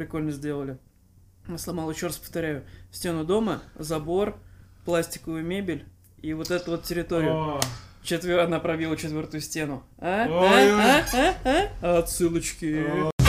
прикольно сделали. Сломал, еще раз повторяю, стену дома, забор, пластиковую мебель и вот эту вот территорию. О, Четвер... Она пробила четвертую стену. А? Ой, А? А? А? А? Отсылочки. о.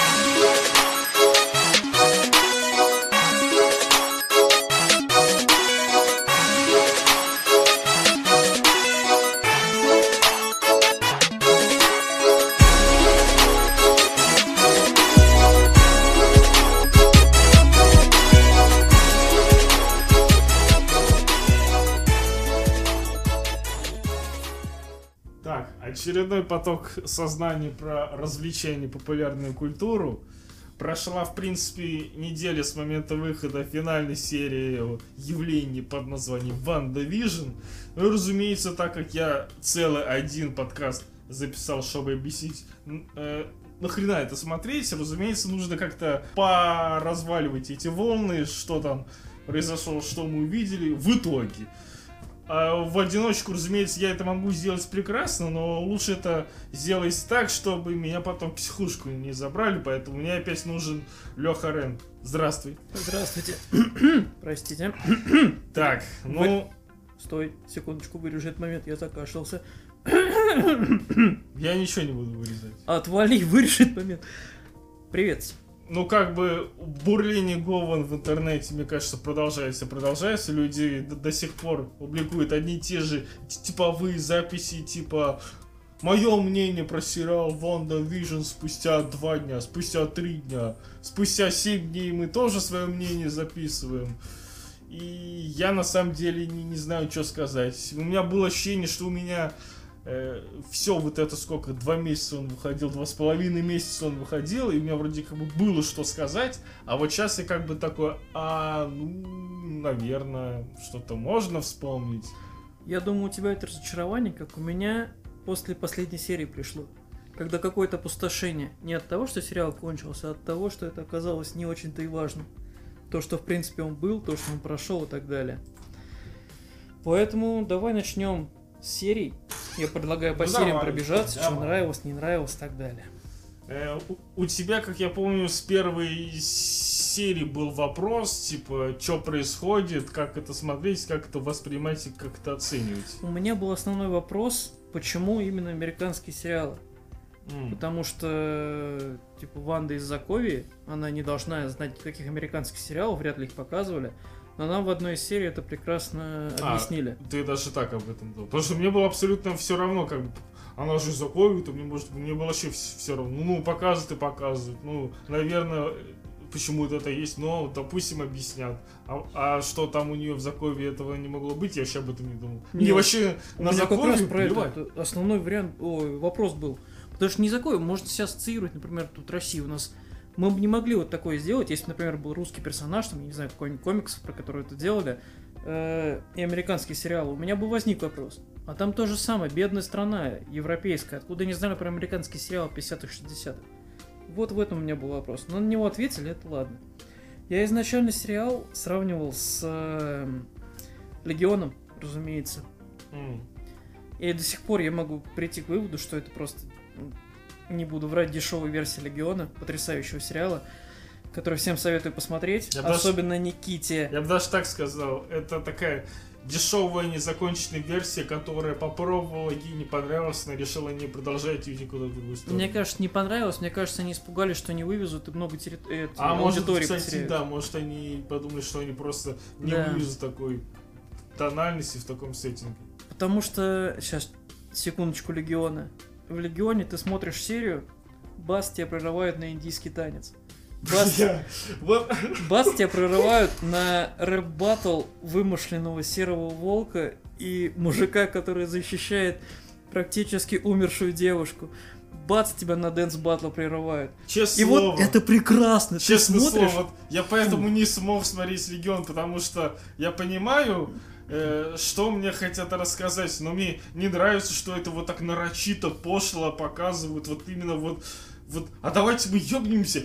Очередной поток сознания про развлечения, популярную культуру. Прошла, в принципе, неделя с момента выхода финальной серии явлений под названием Ванда Vision. Ну и, разумеется, так как я целый один подкаст записал, чтобы объяснить, э, нахрена это смотреть, разумеется, нужно как-то поразваливать эти волны, что там произошло, что мы увидели в итоге. А в одиночку, разумеется, я это могу сделать прекрасно, но лучше это сделать так, чтобы меня потом психушку не забрали, поэтому мне опять нужен Леха Рен. Здравствуй. Здравствуйте. Простите. Так, ну, Стой, секундочку, вырежу этот момент, я закашлялся. я ничего не буду вырезать. Отвали, вырежи этот момент. Привет. Ну, как бы, бурление Гован в интернете, мне кажется, продолжается, продолжается. Люди до, до сих пор публикуют одни и те же типовые записи, типа Мое мнение про сериал Ванда Vision спустя два дня, спустя три дня, спустя семь дней мы тоже свое мнение записываем. И я на самом деле не, не знаю, что сказать. У меня было ощущение, что у меня все вот это сколько, два месяца он выходил, два с половиной месяца он выходил, и у меня вроде как бы было что сказать, а вот сейчас я как бы такой, а, ну, наверное, что-то можно вспомнить. Я думаю, у тебя это разочарование, как у меня после последней серии пришло. Когда какое-то опустошение. Не от того, что сериал кончился, а от того, что это оказалось не очень-то и важно. То, что в принципе он был, то, что он прошел и так далее. Поэтому давай начнем с серий. Я предлагаю по Ну, сериям давай, пробежаться, что давай. нравилось, не нравилось и так далее. Э, у, у тебя, как я помню, с первой серии был вопрос, типа, что происходит, как это смотреть, как это воспринимать и как это оценивать. У меня был основной вопрос, почему именно американские сериалы? М. Потому что, типа, Ванда из Закови, она не должна знать никаких американских сериалов, вряд ли их показывали. Но нам в одной из серий это прекрасно А, объяснили. Ты даже так об этом думал. Потому что мне было абсолютно все равно, как бы, она же заковит, мне, может, мне было вообще все равно. Ну, ну, показывают и показывают. Ну, наверное, почему это есть, но, допустим, объяснят. А, а что там у нее в закове этого не могло быть, я вообще об этом не думал. Мне Нет, вообще У на закове про это, плевать. это основной вариант, ой, вопрос был. Потому что не Закови, можно себя ассоциировать, например, тут Россия у нас. Мы бы не могли вот такое сделать, если, например, был русский персонаж, там, я не знаю, какой-нибудь комикс, про который это делали, э, и американский сериал, у меня бы возник вопрос. А там то же самое, бедная страна, европейская, откуда не знали про американский сериал 50-х, 60-х. Вот в этом у меня был вопрос. Но на него ответили, это ладно. Я изначально сериал сравнивал с э, Легионом, разумеется. М. И до сих пор я могу прийти к выводу, что это просто, не буду врать, дешевая версия Легиона, потрясающего сериала, который всем советую посмотреть, Я даже- особенно Никите. Я бы даже так сказал, это такая дешевая незаконченная версия, которая попробовала, ей не понравилась, она решила не продолжать и никуда в другую сторону. Мне кажется, не понравилось, мне кажется, они испугались, что не вывезут и много терри- э, А может, кстати, потеряют. да, может они подумали, что они просто не Да. вывезут такой тональности в таком сеттинге. Потому что, сейчас, секундочку, Легиона. В Легионе ты смотришь серию, бац тебя прерывают на индийский танец. Бац, Бац тебя прерывают на рэп-баттл вымышленного серого волка и мужика, который защищает практически умершую девушку. Бац, тебя на dance battle прерывают. честное И слово, вот это прекрасно. честное Ты смотришь, слово, вот я поэтому не смог смотреть Легион, потому что я понимаю, э, что мне хотят рассказать, но мне не нравится, что это вот так нарочито, пошло показывают, вот именно вот, вот, а давайте мы ёбнемся,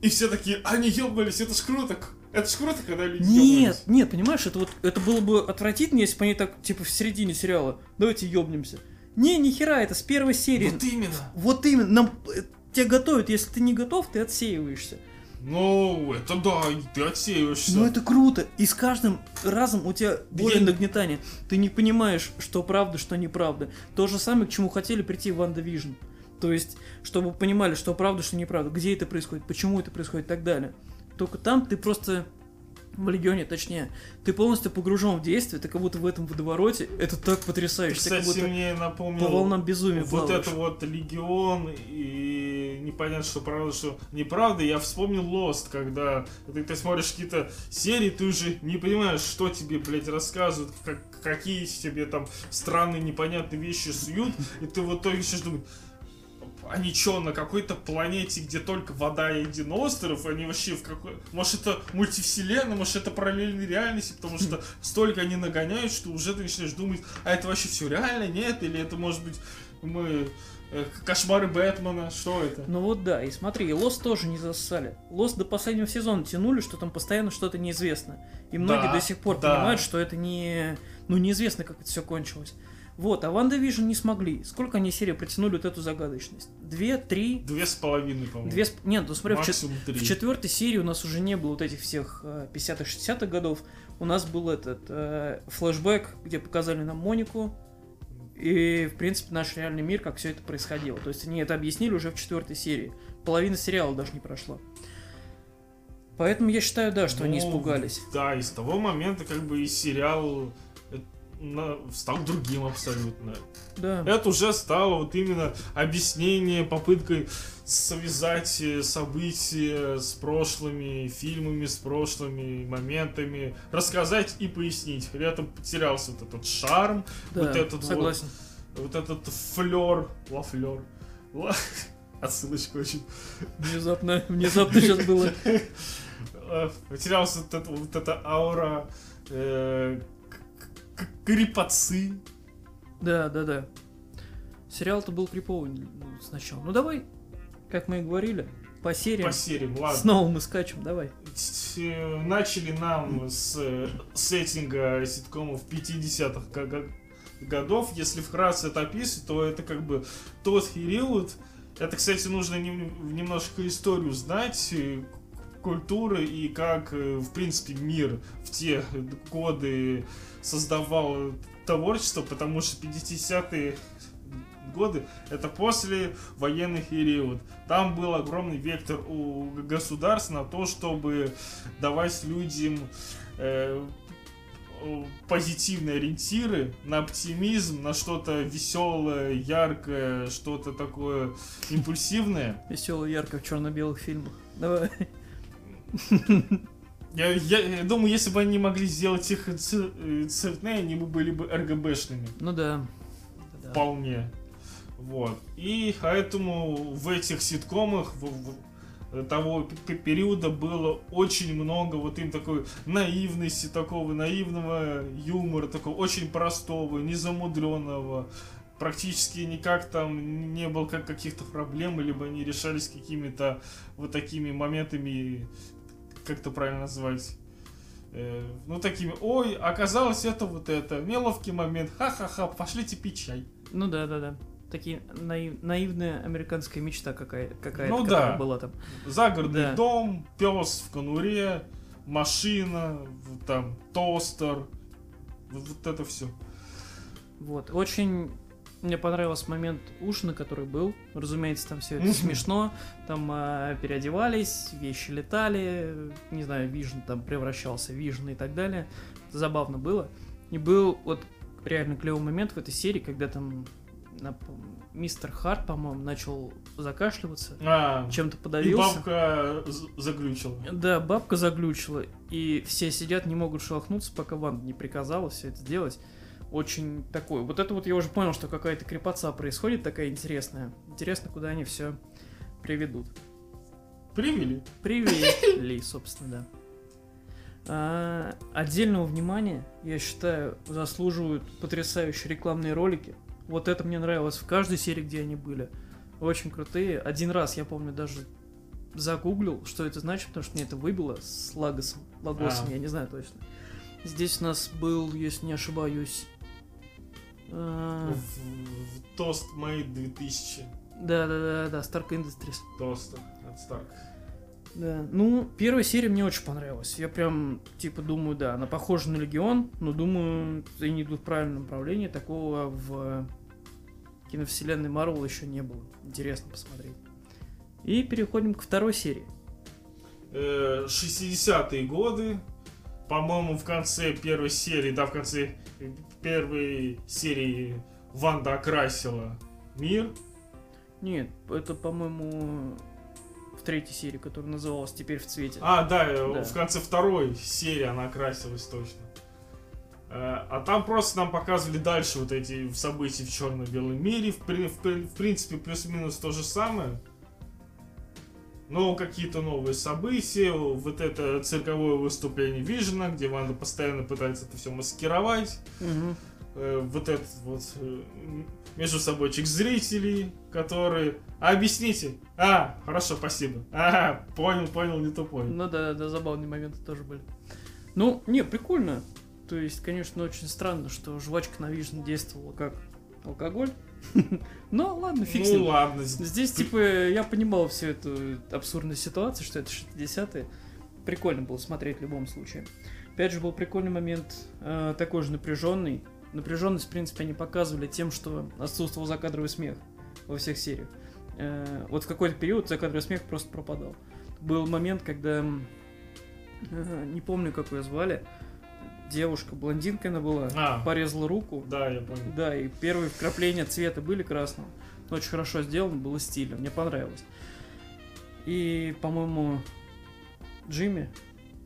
и все такие, а не ёбнулись, это ж круто, это ж круто, когда люди Нет, ёбнулись». нет, понимаешь, это вот это было бы отвратительно, если бы они так, типа, в середине сериала. Давайте ёбнемся. Не, ни хера, это с первой серии. Вот именно. Вот именно, нам э, тебя готовят, если ты не готов, ты отсеиваешься. Ну, это да, ты отсеиваешься. Ну это круто. И с каждым разом у тебя более я- нагнетание. Ты не понимаешь, что правда, что неправда. То же самое, к чему хотели прийти в WandaVision. То есть, чтобы понимали, что правда, что неправда, где это происходит, почему это происходит и так далее. Только там ты просто в Легионе, точнее, ты полностью погружен в действие, ты как будто в этом водовороте. Это так потрясающе. ты как Кстати, будто мне напомнил... по волнам безумия Вот плаваешь. это вот Легион и непонятно, что правда, что неправда. Я вспомнил Lost, когда ты, ты смотришь какие-то серии, ты уже не понимаешь, что тебе, блядь, рассказывают, как, какие тебе там странные непонятные вещи суют, и ты в итоге сейчас думаешь, они что, на какой-то планете, где только вода и один остров, они вообще в какой... Может, это мультивселенная, может, это параллельная реальность, потому что столько они нагоняют, что уже ты начинаешь думать, а это вообще все реально, нет? Или это, может быть, мы... э, Кошмары Бэтмена, что это? Ну вот да, и смотри, Лос тоже не зассали. Лос до последнего сезона тянули, что там постоянно что-то неизвестно. И многие Да, до сих пор да. понимают, что это не... Ну, неизвестно, как это все кончилось. Вот, а WandaVision не смогли. Сколько они серии протянули вот эту загадочность? Две, три, Две с половиной, по-моему. две... сп- Нет, ну смотри, в, чет- Максимум в четвертой серии у нас уже не было вот этих всех э, 50-х, 60-х годов. У нас был этот э, флешбэк, где показали нам Монику. И, в принципе, наш реальный мир, как все это происходило. То есть они это объяснили уже в четвертой серии. Половина сериала даже не прошла. Поэтому я считаю, да, что они Ну, испугались. Да, и с того момента как бы и сериал э, стал другим абсолютно. Да. Это уже стало вот именно объяснение, попыткой связать э, события с прошлыми фильмами, с прошлыми моментами, рассказать и пояснить. При этом потерялся вот этот шарм, да, вот этот вот- согласен. вот этот флер, лафлер. Ла- Отсылочка очень. Внезапно, внезапно сейчас было. Э, Потерялся вот, это- вот эта аура э, к- к- крепоцы. Да, да, да. Сериал-то был криповый ну, сначала. Ну давай, как мы и говорили, по сериям. по сериям, ладно. Снова мы скачем, давай. Э, Начали нам с э, сеттинга ситкомов 50-х га- га- годов. Если вкратце это описывать, то это как бы тот период. Это, кстати, нужно нем- немножко историю знать, э, культуры и как, в принципе, мир в те годы создавал творчество, потому что 50-е годы это после военный период. Там был огромный вектор у государств на то, чтобы давать людям э, позитивные ориентиры на оптимизм, на что-то веселое, яркое, что-то такое импульсивное. Весело, ярко в черно-белых фильмах. Давай. Я, я- я думаю, если бы они могли сделать их э, цветные, они бы были бы РГБшными. Ну да. Вполне. Вот. И поэтому в этих ситкомах в- в- того п- периода было очень много вот им такой наивности, такого наивного юмора, такого очень простого, незамудренного. Практически никак там не было как каких-то проблем, либо они решались какими-то вот такими моментами, как это правильно назвать, Э, ну такими, ой, оказалось это вот это, неловкий момент, ха-ха-ха, пошлите пить чай. Ну да, да, да. Такие наив- наивная американская мечта какая, какая-то Ну да. была там. Загородный Да. дом, пес в конуре, машина, там тостер, вот это все. Вот. Очень мне понравился момент ужина, который был. Разумеется, там все это смешно. Там а, переодевались, вещи летали, не знаю, Вижн там превращался в Вижн и так далее. Это забавно было. И был вот реально клевый момент в этой серии, когда там мистер Харт, по-моему, начал закашливаться, А, чем-то и подавился. бабка з- заглючила. Да, бабка заглючила, и все сидят, не могут шелохнуться, пока Ванда не приказала все это сделать. Очень такой. Вот это вот я уже понял, что какая-то крепоца происходит такая интересная. Интересно, куда они все приведут. Привели. Привели, собственно, да. А, отдельного внимания, я считаю, заслуживают потрясающие рекламные ролики. Вот это мне нравилось в каждой серии, где они были. Очень крутые. Один раз, я помню, даже загуглил, что это значит, потому что мне это выбило с Лагосом. Лагосом, А. я не знаю точно. Здесь у нас был, если не ошибаюсь... а, В, Тост Made 2000. Да, да, да, да, Stark Industries. Тост от Старк. Да, ну, первая серия мне очень понравилась. Я прям, типа, думаю, да, она похожа на Легион, но думаю, они идут в правильном направлении. Такого в киновселенной Марвел еще не было. Интересно посмотреть. И переходим к второй серии. Э, 60-е годы. По-моему, в конце первой серии, да, в конце первой серии Ванда окрасила мир. Нет, это, по-моему, в третьей серии, которая называлась «Теперь в цвете». А, да, э, Да. в конце второй серии она окрасилась точно. Э, А там просто нам показывали дальше вот эти события в черно-белом мире. В, в в принципе, плюс-минус то же самое. Но какие-то новые события, вот это цирковое выступление Вижена, где Ванда постоянно пытается это все маскировать. Мгм. Э, Вот этот вот э, между собойчик зрителей, которые... А, объясните. А, хорошо, спасибо. А, понял, понял, не тупой. Ну да, да, забавные моменты тоже были. Ну, не, прикольно. То есть, конечно, очень странно, что жвачка на Vision действовала как алкоголь. Но ладно, фиг Ну ладно. Здесь, типа, я понимал всю эту абсурдную ситуацию, что это 60-е. Прикольно было смотреть в любом случае. Опять же, был прикольный момент, э, такой же напряженный. Напряженность, в принципе, они показывали тем, что отсутствовал закадровый смех во всех сериях. Э, вот в какой-то период закадровый смех просто пропадал. Был момент, когда, э, не помню, как ее звали, девушка, блондинка она была, А. порезала руку, Да, я понял. да, и первые вкрапления цвета были красного. Но Очень хорошо сделано, было стильно, мне понравилось. И, по-моему, Джимми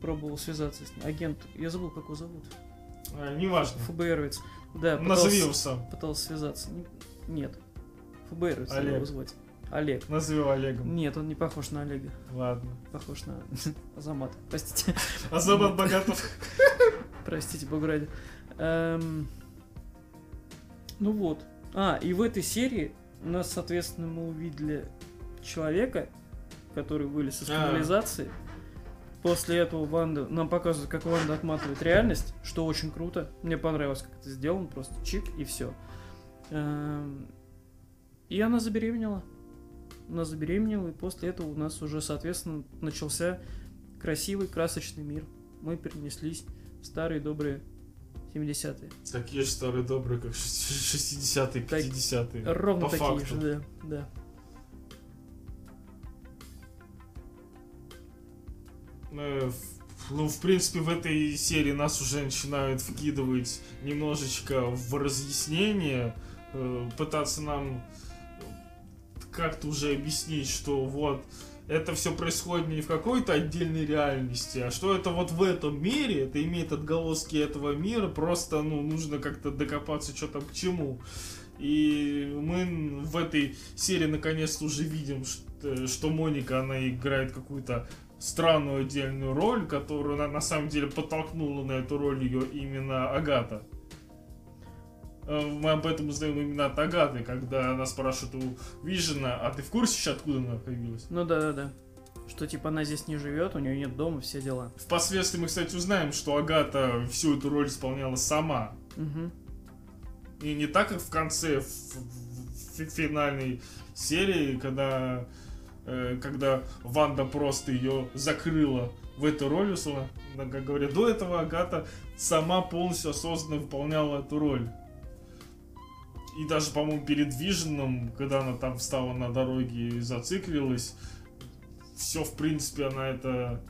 пробовал связаться с ним. Агент, я забыл, как его зовут. А, неважно. ФБРовец. Да, пытался, сам. пытался связаться. Не- Нет. ФБРовец Олег. его звать. Олег. Назови его Олегом. Нет, он не похож на Олега. Ладно. Похож на Азамат. Простите. Азамат Богатов. Простите, бога ради. Эм, Ну вот. А, и в этой серии у нас, соответственно, мы увидели человека, который вылез из А. канализации. После этого Ванда нам показывают, как Ванда отматывает реальность, что очень круто. Мне понравилось, как это сделано, просто чик и все. И она забеременела. Она забеременела, и после этого у нас уже, соответственно, начался красивый, красочный мир. Мы перенеслись в старые добрые 70-е. Такие же старые добрые, как 60-е, Так, 50-е. Ровно По такие факту. же, да, да. Э, Ну, в принципе, в этой серии нас уже начинают вкидывать немножечко в разъяснение, э, пытаться нам как-то уже объяснить, что вот это все происходит не в какой-то отдельной реальности, а что это вот в этом мире, это имеет отголоски этого мира, просто, ну, нужно как-то докопаться, что там к чему. И мы в этой серии наконец-то уже видим, что, что Моника, она играет какую-то странную отдельную роль, которую на, на самом деле подтолкнула на эту роль ее именно Агата. Э, Мы об этом узнаем именно от Агаты, когда она спрашивает у Вижена, а ты в курсе, ща, откуда она появилась? Ну да, да, да. Что типа она здесь не живет, у нее нет дома, все дела. Впоследствии мы, кстати, узнаем, что Агата всю эту роль исполняла сама. Угу. И не так, как в конце в, в- в финальной серии, когда, э, когда Ванда просто ее закрыла в эту роль, условно как говорят, до этого Агата сама полностью осознанно выполняла эту роль. И даже, по-моему, перед Виженом, когда она там встала на дороге и зациклилась, все, в принципе, она это,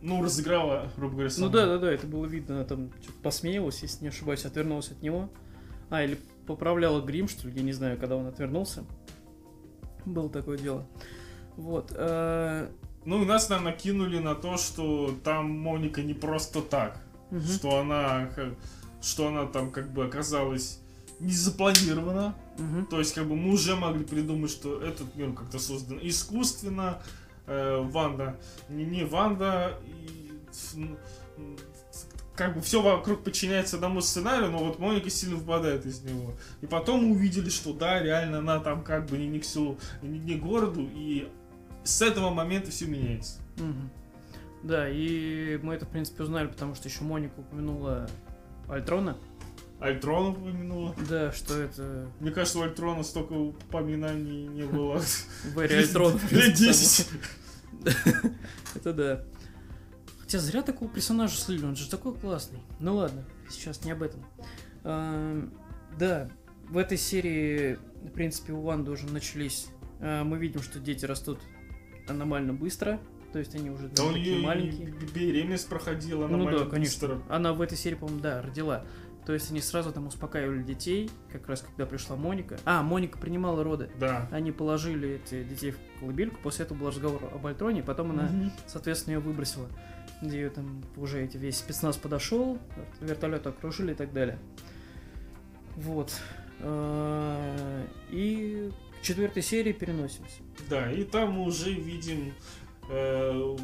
ну, разыграла, грубо говоря, Ну сама. да, да, да, это было видно, она там что-то посмеялась, если не ошибаюсь, отвернулась от него. А, или поправляла грим, что ли, я не знаю, когда он отвернулся. Было такое дело. Вот. э, Ну, и нас, наверное, накинули на то, что там Моника не просто так. мгм. Что она, что она там как бы оказалась не запланирована. Мгм. То есть, как бы мы уже могли придумать, что этот мир как-то создан искусственно. Э, Ванда не, не Ванда. И, как бы все вокруг подчиняется одному сценарию, но вот Моника сильно выпадает из него. И потом мы увидели, что да, реально она там как бы не, не к селу, не, не к городу, и с этого момента все меняется. Мгм. Да, и мы это, в принципе, узнали, потому что еще Моника упомянула Альтрона. Альтрон упомянула. Да, что это Мне кажется, у Альтрона столько упоминаний не было. Вэри Альтрон. Лет 10. Это да. Хотя зря такого персонажа слили, он же такой классный. Ну ладно, сейчас не об этом. А, да, в этой серии, в принципе, у Ванды уже начались... а, Мы видим, что дети растут аномально быстро. То есть они уже Да такие маленькие. беременность проходила Ну нормально да, конечно. быстро. Она в этой серии, по-моему, да, родила. То есть они сразу там успокаивали детей, как раз когда пришла Моника. А, Моника принимала роды. Да. Они положили эти детей в колыбельку, после этого был разговор об Альтроне, потом она, Мгм. соответственно, ее выбросила. Где ее там уже эти весь спецназ подошел, вертолет окружили и так далее. Вот. А, И к четвертой серии переносимся. Да, и там мы уже видим э,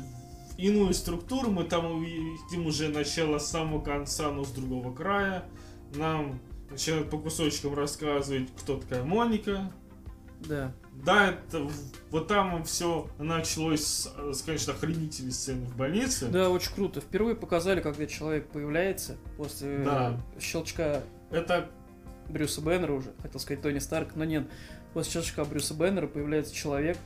иную структуру, мы там увидим уже начало с самого конца, но с другого края. Нам начинают по кусочкам рассказывать, кто такая Моника. Да. Да, это вот там все началось с, с, конечно, охренительной сцены в больнице. Да, очень круто. Впервые показали, когда человек появляется после Да. э, щелчка Это Брюса Беннера уже, хотел сказать Тони Старк, но нет. После щелчка Брюса Беннера появляется человек.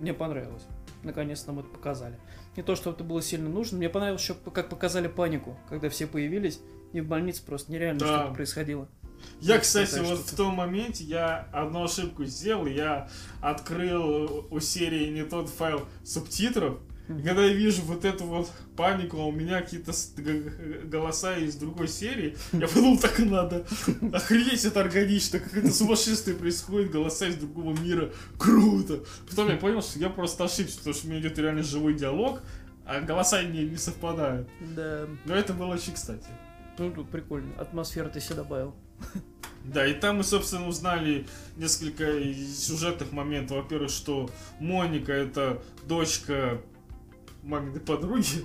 Мне понравилось. Наконец нам это показали. Не то, что это было сильно нужно. Мне понравилось еще, как показали панику, когда все появились, и в больнице просто нереально Да. что-то происходило. Я, кстати, вот в том моменте я одну ошибку сделал. Я открыл у серии не тот файл субтитров. И когда я вижу вот эту вот панику, а у меня какие-то голоса из другой серии, я подумал, так и надо. Охренеть, это органично, как это сумасшествие происходит, голоса из другого мира. Круто! Потом я понял, что я просто ошибся, потому что у меня идет реально живой диалог, а голоса не, не совпадают. Да. Но это было очень кстати. Ну, прикольно. Атмосферу ты себе добавил. Да, и там мы, собственно, узнали несколько сюжетных моментов. Во-первых, что Моника это дочка маминой подруги.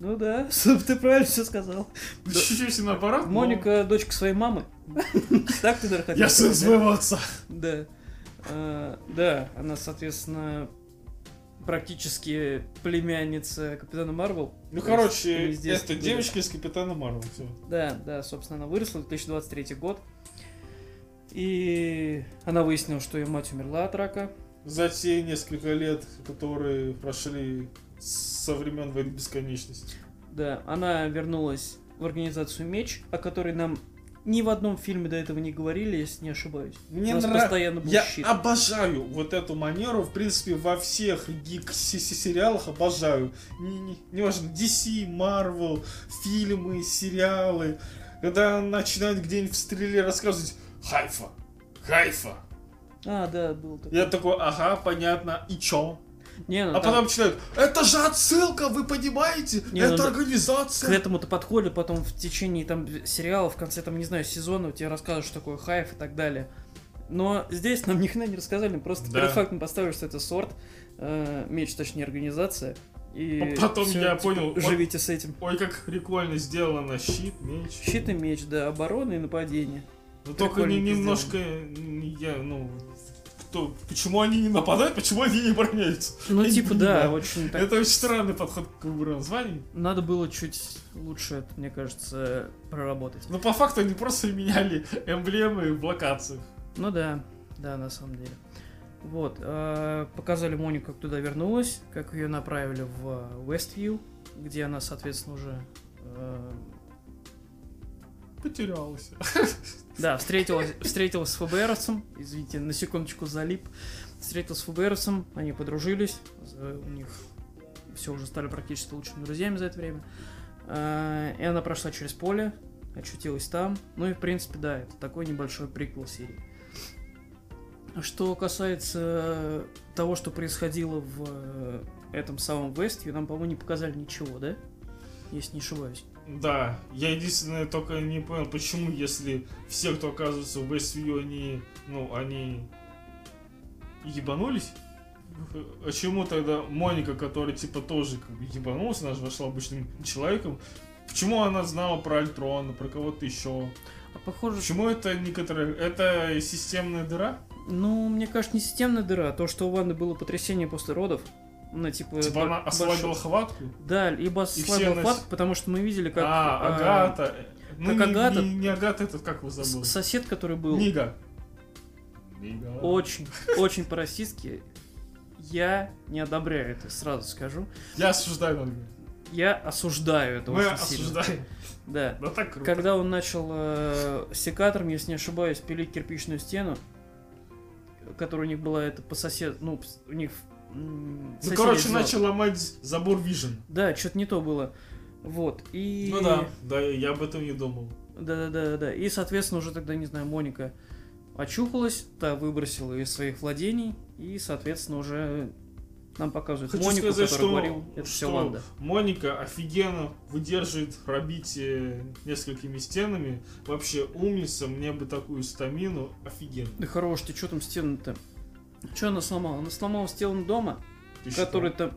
Ну да, ты правильно все сказал. Чуть-чуть наоборот. но Моника дочка своей мамы. Так ты, наверное, хотел Я сын своего отца. Да. А, да, она, соответственно, практически племянница Капитана Марвел. Ну, короче, это девочка из Капитана Марвел. Да, да, собственно, она выросла, 2023 год. И она выяснила, что ее мать умерла от рака. За те несколько лет, которые прошли со времен войны бесконечности. Да, она вернулась в организацию Меч, о которой нам ни в одном фильме до этого не говорили, если не ошибаюсь. Мне У нас нрав- постоянно был Я щит. обожаю вот эту манеру, в принципе, во всех гик-сериалах обожаю. Не, не, неважно, DC, Marvel, фильмы, сериалы. Когда начинают где-нибудь в стреле рассказывать Хайфа, Хайфа. А, да, был такой. Я такой, ага, понятно, и чё? Не, ну А там потом начинают, это же отсылка, вы понимаете? Не, ну это к организация. этому-то подходят потом в течение там сериала, в конце там, не знаю, сезона тебе рассказывают, что такое хайф и так далее. Но здесь нам ни хрена не рассказали, просто Да. перед фактом поставили, что это сорт, э, меч, точнее, организация. И А потом всё, я типа, понял, Живите с этим. Ой, как прикольно сделано, щит, меч. Щит и меч, да, оборона и нападение. Ну только не, немножко, не я, ну, кто, почему они не нападают, почему они не бороняются? Ну, Я типа, да, очень так. Это очень странный подход к выбору названий. Надо было чуть лучше, это, мне кажется, проработать. Но по факту они просто меняли эмблемы в локациях. Ну да, да, на самом деле. Вот, э, показали Монику, как туда вернулась, как ее направили в Westview, где она, соответственно, уже э, Потерялся. да, встретилась, встретилась с ФБРовцем, извините, на секундочку залип, встретилась с ФБРовцем, они подружились, за- у них все уже стали практически лучшими друзьями за это время. Э, и она прошла через поле, очутилась там. Ну и, в принципе, да, это такой небольшой приквел серии. Что касается того, что происходило в э, этом самом Вестью, нам, по-моему, не показали ничего, да? Если не ошибаюсь. Да, я единственное только не понял, почему, если все, кто оказывается в Westview, они, ну, они ебанулись, почему тогда Моника, которая типа тоже как бы ебанулась, она же вошла обычным человеком, почему она знала про Альтрона, про кого-то еще? А похоже, Почему это некоторая... Это системная дыра? ну, мне кажется, не системная дыра, а то, что у Ванны было потрясение после родов. Она, типа, Типа бо- она ослабила большой- хватку? Да, либо ослабила нас- хватку, потому что мы видели, как... а, а, Агата. Ну, как не, Агата- Не, не Агата, этот как его забыл? сосед, который был Нига. Нига. очень, очень по-расистски, Я не одобряю это, сразу скажу. Я осуждаю Нольга. Я осуждаю это Мы очень сильно. осуждаем. Да. Да так круто. Когда он начал э, секатором, если не ошибаюсь, пилить кирпичную стену, которая у них была это по сосед... Ну, у них... Ну, соседи короче, сделали. начал ломать забор Vision. Да, что-то не то было. Вот. И... Ну да, да, я об этом не думал. Да-да-да-да. И, соответственно, уже тогда, не знаю, Моника очухалась, та выбросила из своих владений, и, соответственно, уже нам показывают Хочу Монику, сказать, что, говорил, это все что Ванда. Моника офигенно выдерживает пробитие несколькими стенами. Вообще умница, мне бы такую стамину офигенно. Да хорош, ты что там стены-то? Что она сломала? Она сломала стену дома, Ты который там...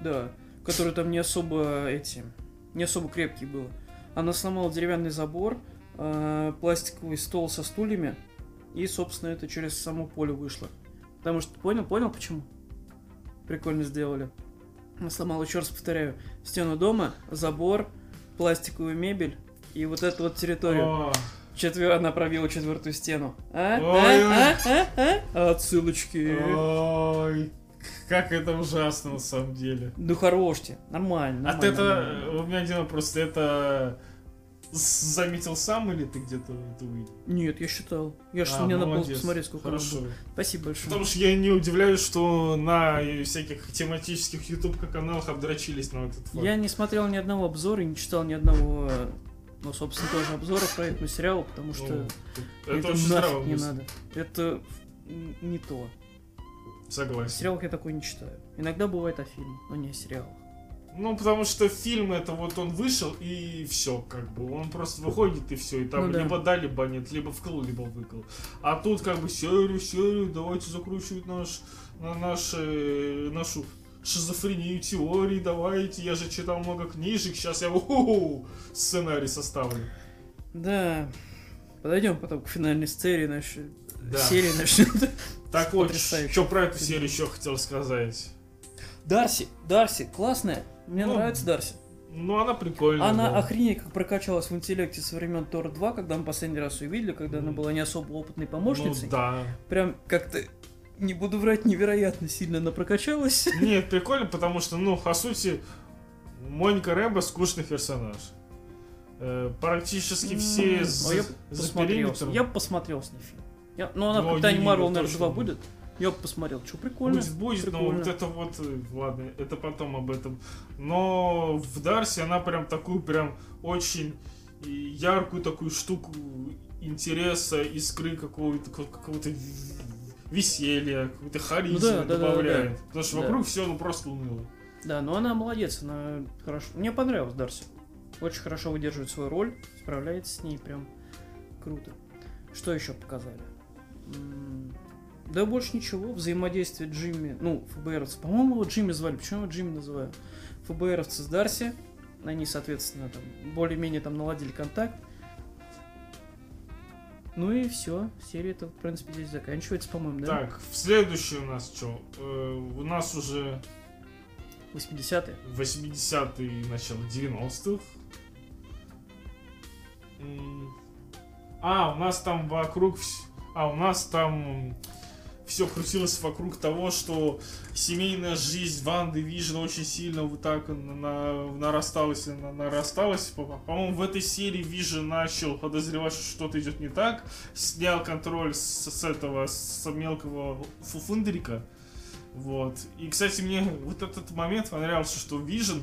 Да, который там не особо эти... Не особо крепкий был. Она сломала деревянный забор, э, пластиковый стол со стульями, и, собственно, это через само поле вышло. Потому что, понял, понял почему? Прикольно сделали. Она сломала, еще раз повторяю, стену дома, забор, пластиковую мебель и вот эту вот территорию. О, Четвер... Она пробила четвертую стену. А? Ой, А? А? А? А? Отсылочки. Ой, как это ужасно на самом деле. Ну хороште, нормально. А нормально, ты это, нормально. у меня один вопрос, ты это заметил сам или ты где-то это увидел? Нет, я считал. Я ж А, мне надо было посмотреть, сколько Хорошо. было. Спасибо большое. Потому что я не удивляюсь, что на всяких тематических YouTube каналах обдрочились на этот факт. Я не смотрел ни одного обзора и не читал ни одного, ну, собственно, тоже обзора про эту сериал, потому что Ну, это, это очень нафиг не надо. Это не то. Согласен. Сериал я такой не читаю. Иногда бывает о фильме, но не о сериалах. Ну, потому что фильм это вот он вышел и все, как бы. Он просто выходит и все. И там Ну да. либо да, либо нет, либо вкл, либо выкл. А тут как бы серию, серию, давайте закручивать наш, на наш, э, нашу шизофрению теории, давайте. Я же читал много книжек, сейчас я сценарий составлю. Да. Подойдем потом к финальной серии нашей. Да. Серии нашей. Так вот, что про эту серию еще хотел сказать. Дарси, Дарси, классная. Мне Ну, нравится Дарси. Ну, она прикольная. Она да. охренеть как прокачалась в интеллекте со времен Тор 2, когда мы последний раз ее видели, когда она была не особо опытной помощницей. Ну, да. Прям как-то, не буду врать, невероятно сильно она прокачалась. Нет, прикольно, потому что, ну, по сути, Моника Рэмбо скучный персонаж. Э, практически все за, а я за периметром. я бы посмотрел с ней фильм. Я- ну, она в Ну, не, Марвел, ну, наверное, точно 2 будет. Я бы посмотрел. Что, прикольно? Будет, будет, но Прикольно. вот это вот, э, ладно, это потом об этом. Но в Дарсе она прям такую прям очень яркую такую штуку интереса, искры какого-то какого-то веселья, какой-то харизмы Ну да, да, да, добавляет. да. Потому что Да. вокруг все ну просто уныло. Да, но она молодец, она хорошо. Мне понравилась Дарси. Очень хорошо выдерживает свою роль, справляется с ней прям круто. Что еще показали? Да больше ничего. Взаимодействие Джимми, ну, ФБРовцы. По-моему, его Джимми звали. Почему его Джимми называю? ФБРовцы с Дарси. Они, соответственно, там более-менее там наладили контакт. Ну и все. Серия это, в принципе, здесь заканчивается, по-моему, да? Так, в следующий у нас что? у нас уже 80-е. 80-е, начало 90-х. М, А, у нас там вокруг... А, у нас там все крутилось вокруг того, что семейная жизнь Ванды Вижн очень сильно вот так на- на- нарасталась и на- нарасталась. По- По-моему, в этой серии Вижн начал подозревать, что что-то идет не так. Снял контроль с, с этого, с мелкого фуфундрика. Вот. И, кстати, мне вот этот момент понравился, что Vision,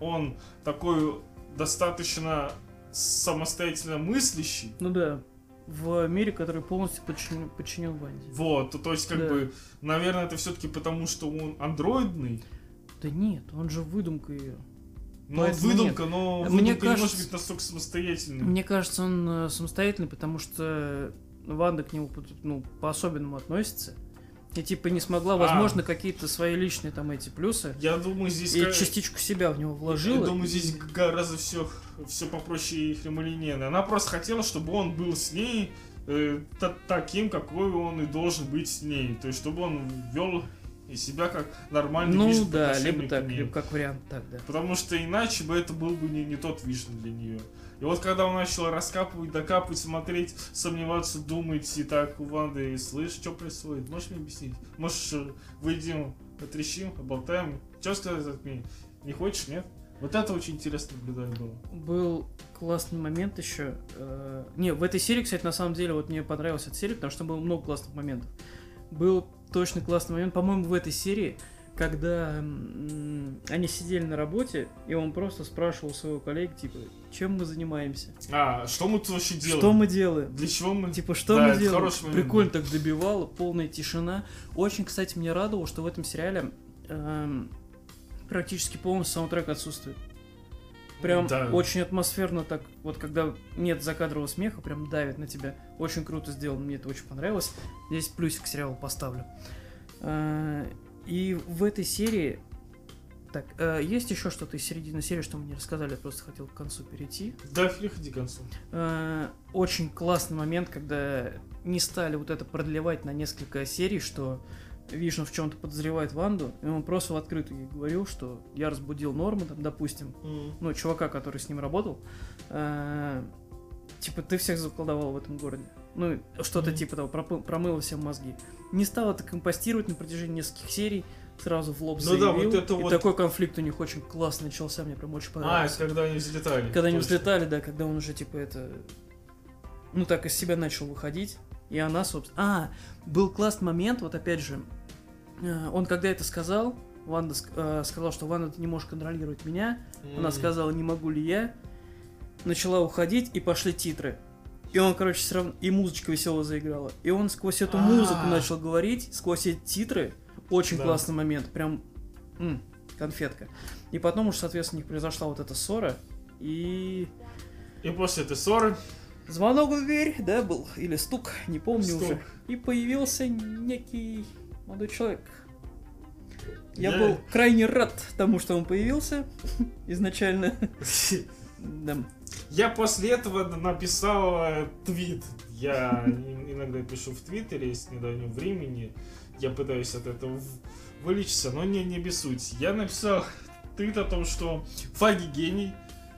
он такой достаточно самостоятельно мыслящий. Ну да. В мире, который полностью подчинен, подчинен Ванде. Вот, то, есть, как Да. бы, наверное, это все-таки потому, что он андроидный. Да нет, он же выдумка ее. Но Поэтому выдумка, но Мне выдумка не может кажется- быть настолько самостоятельной. Мне кажется, он э, самостоятельный, потому что Ванда к нему ну, по-особенному относится. И типа не смогла, А. возможно, какие-то свои личные там эти плюсы. Я думаю, здесь... И ка- частичку себя в него Я вложила. думаю, здесь гораздо все, все попроще и прямолинейно. Она просто хотела, чтобы он был с ней э, та- таким, какой он и должен быть с ней. То есть, чтобы он вел и себя как нормальный Ну Вишен по да, либо так, либо как вариант так, да. Потому что иначе бы это был бы не, не тот Вишен для нее. И вот когда он начал раскапывать, докапывать, смотреть, сомневаться, думать, и так у Ванды, слышь, что происходит? Можешь мне объяснить? Может, э, выйдем, отрещим, поболтаем? Что сказать от меня? Не хочешь, нет? Вот это очень интересно наблюдать было. Был классный момент еще. э, Не, в этой серии, кстати, на самом деле, вот мне понравилась эта серия, потому что было много классных моментов. Был точно классный момент, по-моему, в этой серии, когда они сидели на работе, и он просто спрашивал своего коллеги, типа, чем мы занимаемся? А, что мы тут вообще делаем? Что мы делаем? Для чего мы... Типа, что Да, мы делаем? Прикольно так добивало, полная тишина. Очень, кстати, мне радовало, что в этом сериале эм, практически полностью саундтрек отсутствует. Прям Да. очень атмосферно так, вот когда нет закадрового смеха, прям давит на тебя. Очень круто сделано, мне это очень понравилось. Здесь плюсик к сериалу поставлю. Э, И в этой серии... Так, э, есть еще что-то из середины серии, что мы не рассказали, я просто хотел к концу перейти. Да, переходи к концу. Э, очень классный момент, когда не стали вот это продлевать на несколько серий, что Вишну в чем-то подозревает Ванду, и он просто в открытую ей говорил, что я разбудил Норму, там, допустим, ну, чувака, который с ним работал, э, типа, ты всех заколдовал в этом городе. Ну, что-то типа того, промыло всем мозги. Не стал это компостировать на протяжении нескольких серий, сразу в лоб Ну да, заявил, вот это и вот- такой конфликт у них очень классно начался, мне прям очень А, понравилось. это когда они взлетали. Когда они взлетали, да, когда он уже, типа, это... Ну, так из себя начал выходить. И она, собственно... А, был классный момент, вот опять же. э, Он когда это сказал, Ванда э, сказала, что Ванда, ты не можешь контролировать меня. Она М. сказала, не могу ли я. Начала уходить, и пошли титры. И он, короче, все равно... И музычка весело заиграла. И он сквозь эту музыку А. начал говорить, сквозь эти титры. Очень Да. классный момент. Прям... м, конфетка. И потом уж, соответственно, у них произошла вот эта ссора. И... И после этой ссоры Звонок в дверь, да, был? Или стук, не помню Стук. уже. И появился некий молодой человек. Я, Я- был крайне рад тому, что он появился изначально. Да. Я после этого написал э, твит. Я иногда пишу в Твиттере с недавнего времени. Я пытаюсь от этого вылечиться, но не, не бессудь. Я написал твит о том, что Фаги гений,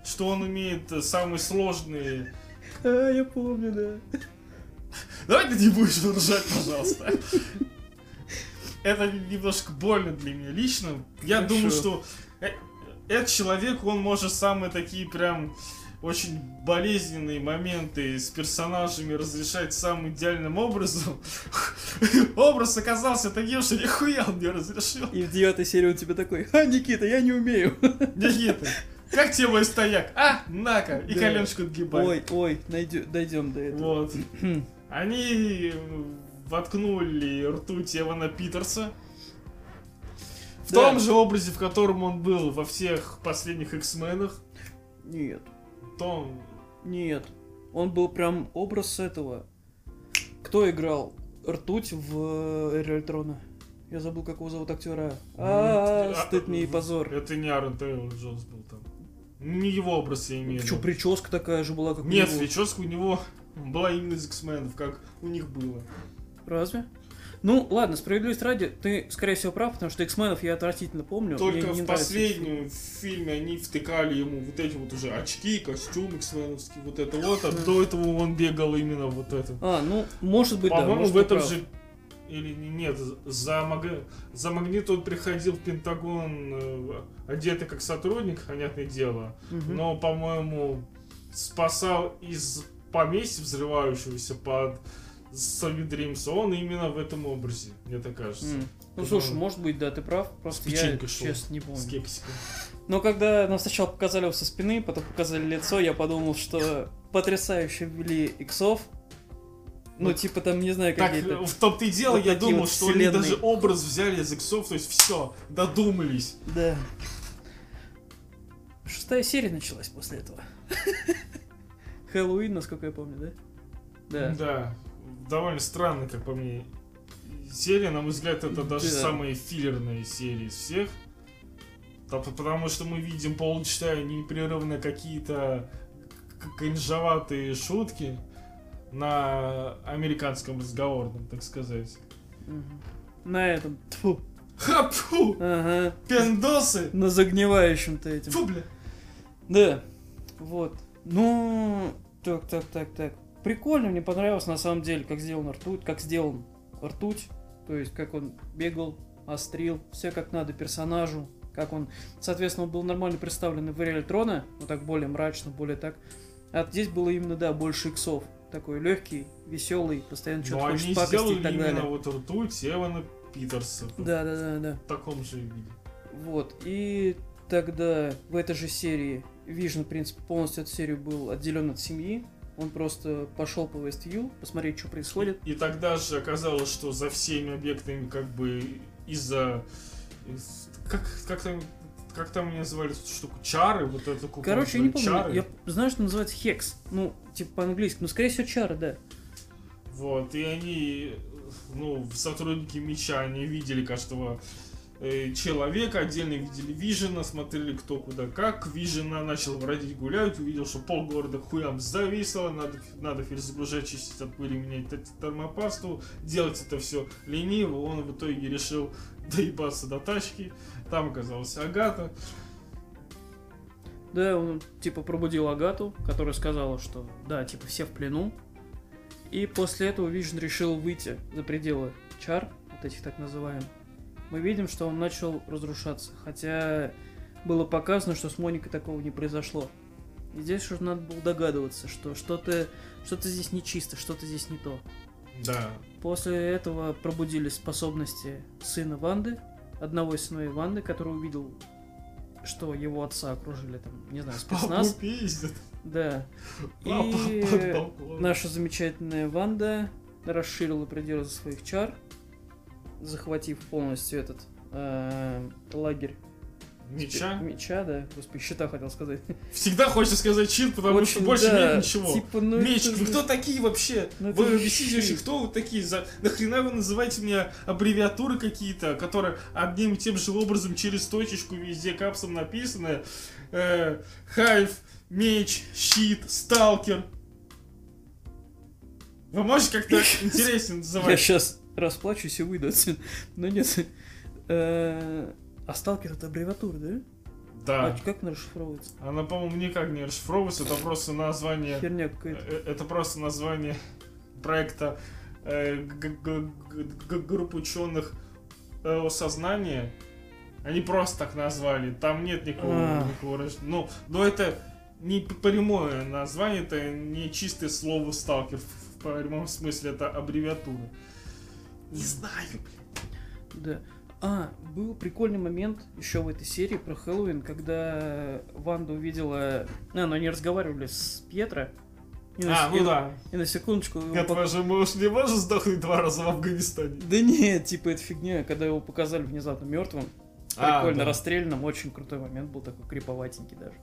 что он умеет э, самые сложные... А, я помню, да. Давай ты не будешь ржать, пожалуйста. Это немножко больно для меня лично. Я Хорошо. думаю, что э- этот человек, он может самые такие прям очень болезненные моменты с персонажами разрешать самым идеальным образом. Образ оказался таким, что нихуя он не разрешил. И в девятой серии он тебе такой, а, Никита, я не умею. Никита, как тебе мой стояк? А, на-ка, и Да. коленочку отгибай. Ой, ой, найдем, дойдем до этого. Вот. Они э, воткнули ртуть Эвана Питерса. В Да. том же образе, в котором он был во всех последних X-менах. Нет, Том... нет. Он был прям образ этого. Кто играл ртуть в э, Эре Альтрона? Я забыл, как его зовут актера. А, стыд мне и позор. Это не Аарон Тейлор Джонс был там. Не его образ я имею Что, прическа такая же была, как у Нет, него? прическа у него была именно из X-менов, как у них было. Разве? Ну, ладно, справедливость ради, ты, скорее всего, прав, потому что X-менов я отвратительно помню. Только в последнем фильме они втыкали ему вот эти вот уже очки, костюм X-меновский, вот это вот, а до этого он бегал именно вот это. А, ну, может быть, да, По-моему, в этом же... Или не- нет, за, Маг- за Магнит он приходил в Пентагон э, одетый как сотрудник, понятное дело, Мгм. но, по-моему, спасал из поместья взрывающегося под Solid Dreams, он именно в этом образе, мне так кажется. М. Ну, Как слушай, он может быть, да, ты прав, просто я, шел, честно, не помню. С кексиком. Но когда нам сначала показали его со спины, потом показали лицо, я подумал, что потрясающе ввели иксов. Ну, Вот. типа там, не знаю, Так, какие-то... в том-то и дело, вот я думал, вот что они вселенные. даже образ взяли из иксов, то есть все, додумались. Да. Шестая серия началась после этого. Хэллоуин, насколько я помню, да? Да. Да, довольно странно, как по мне. Серия, на мой взгляд, это даже Да. самая филлерная серия из всех. Потому что мы видим полчаса непрерывно какие-то кринжоватые шутки на американском разговорном, так сказать. На этом, тьфу, Хапу! Ага. Пиндосы! На загнивающем-то этим. Фу, бля. Да. Вот. Ну, так, так, так, так. Прикольно, мне понравилось на самом деле, как сделан ртуть, как сделан ртуть. То есть, как он бегал, острил, все как надо персонажу, как он, соответственно, он был нормально представлен в Реале Трона, вот так более мрачно, более так. А здесь было именно, да, больше иксов. Такой легкий, веселый, постоянно что-то Но хочет пакостить и так именно далее. вот ртуть Эвана Питерса. Да, да, да, да. В таком же виде. Вот. И тогда в этой же серии Вижн, в принципе, полностью эту серию был отделен от семьи. Он просто пошел по Вествью, посмотреть, что происходит. И тогда же оказалось, что за всеми объектами как бы из-за... из- Как, как там... Как там они называли эту штуку? Чары? Вот эту куклу Короче, я не помню, Чары? я знаю, что называется hex. Ну, типа по-английски. Ну, скорее всего, чары, да. Вот, и они, ну, сотрудники меча, они видели каждого человека, отдельно видели Вижена, смотрели кто куда как. Вижена начал бродить гулять, увидел, что полгорода к хуям зависло, надо, надо перезагружать, чистить от пыли, менять термопасту, делать это все лениво. Он в итоге решил доебаться до тачки. Там оказалась Агата. Да, он, типа, пробудил Агату, которая сказала, что, да, типа, все в плену. И после этого Вижн решил выйти за пределы чар, вот этих так называемых. Мы видим, что он начал разрушаться. Хотя было показано, что с Моникой такого не произошло. И здесь уже надо было догадываться, что что-то что здесь нечисто, что-то здесь не то. Да. После этого пробудились способности сына Ванды, одного из сыновей Ванды, который увидел, что его отца окружили там, не знаю, спецназ. Папу пиздят. Да. И наша замечательная Ванда расширила пределы своих чар, захватив полностью этот э, лагерь Меча. Меча, да. Господи, щита хотел сказать. Всегда хочется сказать щит, потому что Очень, больше да, нет ничего. Типа, ну Меч, это вы кто такие вообще? Ну, вы объясните вообще, кто вы такие? За... Нахрена вы называете мне аббревиатуры какие-то, которые одним и тем же образом через точечку везде капсом написаны? Э, Хайв, меч, щит, сталкер. Вы можете как-то интереснее Я называть? сейчас расплачусь и выйду отсюда. Но нет. Э, А сталкер это аббревиатура, да? Да. А как она расшифровывается? Она, по-моему, никак не расшифровывается, это просто название... Херня какая-то. Э, Это просто название проекта э, г- г- г- г- группы ученых э, сознания. Они просто так назвали. Там нет никакого, А. никакого Ну, но это не прямое название, это не чистое слово сталкер. В прямом смысле это аббревиатура. Не знаю, блин. Да. А, был прикольный момент еще в этой серии про Хэллоуин, когда Ванда увидела... А, ну они разговаривали с Пьетро. И на, А, и ну на- да. и на секундочку... Нет, пок- ваш муж не может сдохнуть два раза в Афганистане. Да нет, типа это фигня, когда его показали внезапно мертвым, А, прикольно да. расстрелянным, очень крутой момент был такой криповатенький даже.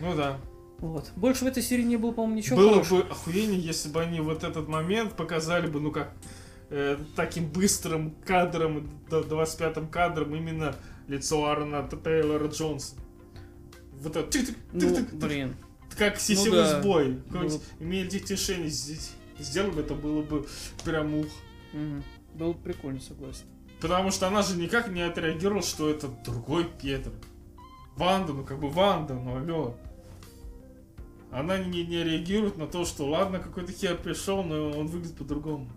Ну да. Вот. Больше в этой серии не было, по-моему, ничего Было хорошего. бы охуение, если бы они вот этот момент показали бы, ну как, э, таким быстрым кадром, до 25-м кадром именно лицо Аарона Тейлора Джонса. Вот это, Ну, тык-тык, тык. блин. как сетевой да. сбой. Какой-нибудь Было- медитишение здесь сделали бы, это было бы прям ух. Мгм. Было бы прикольно, согласен. Потому что она же никак не отреагировала, что это другой Петр. Ванда, ну как бы Ванда, ну алло. Она не, не реагирует на то, что ладно, какой-то хер пришел, но он выглядит по-другому.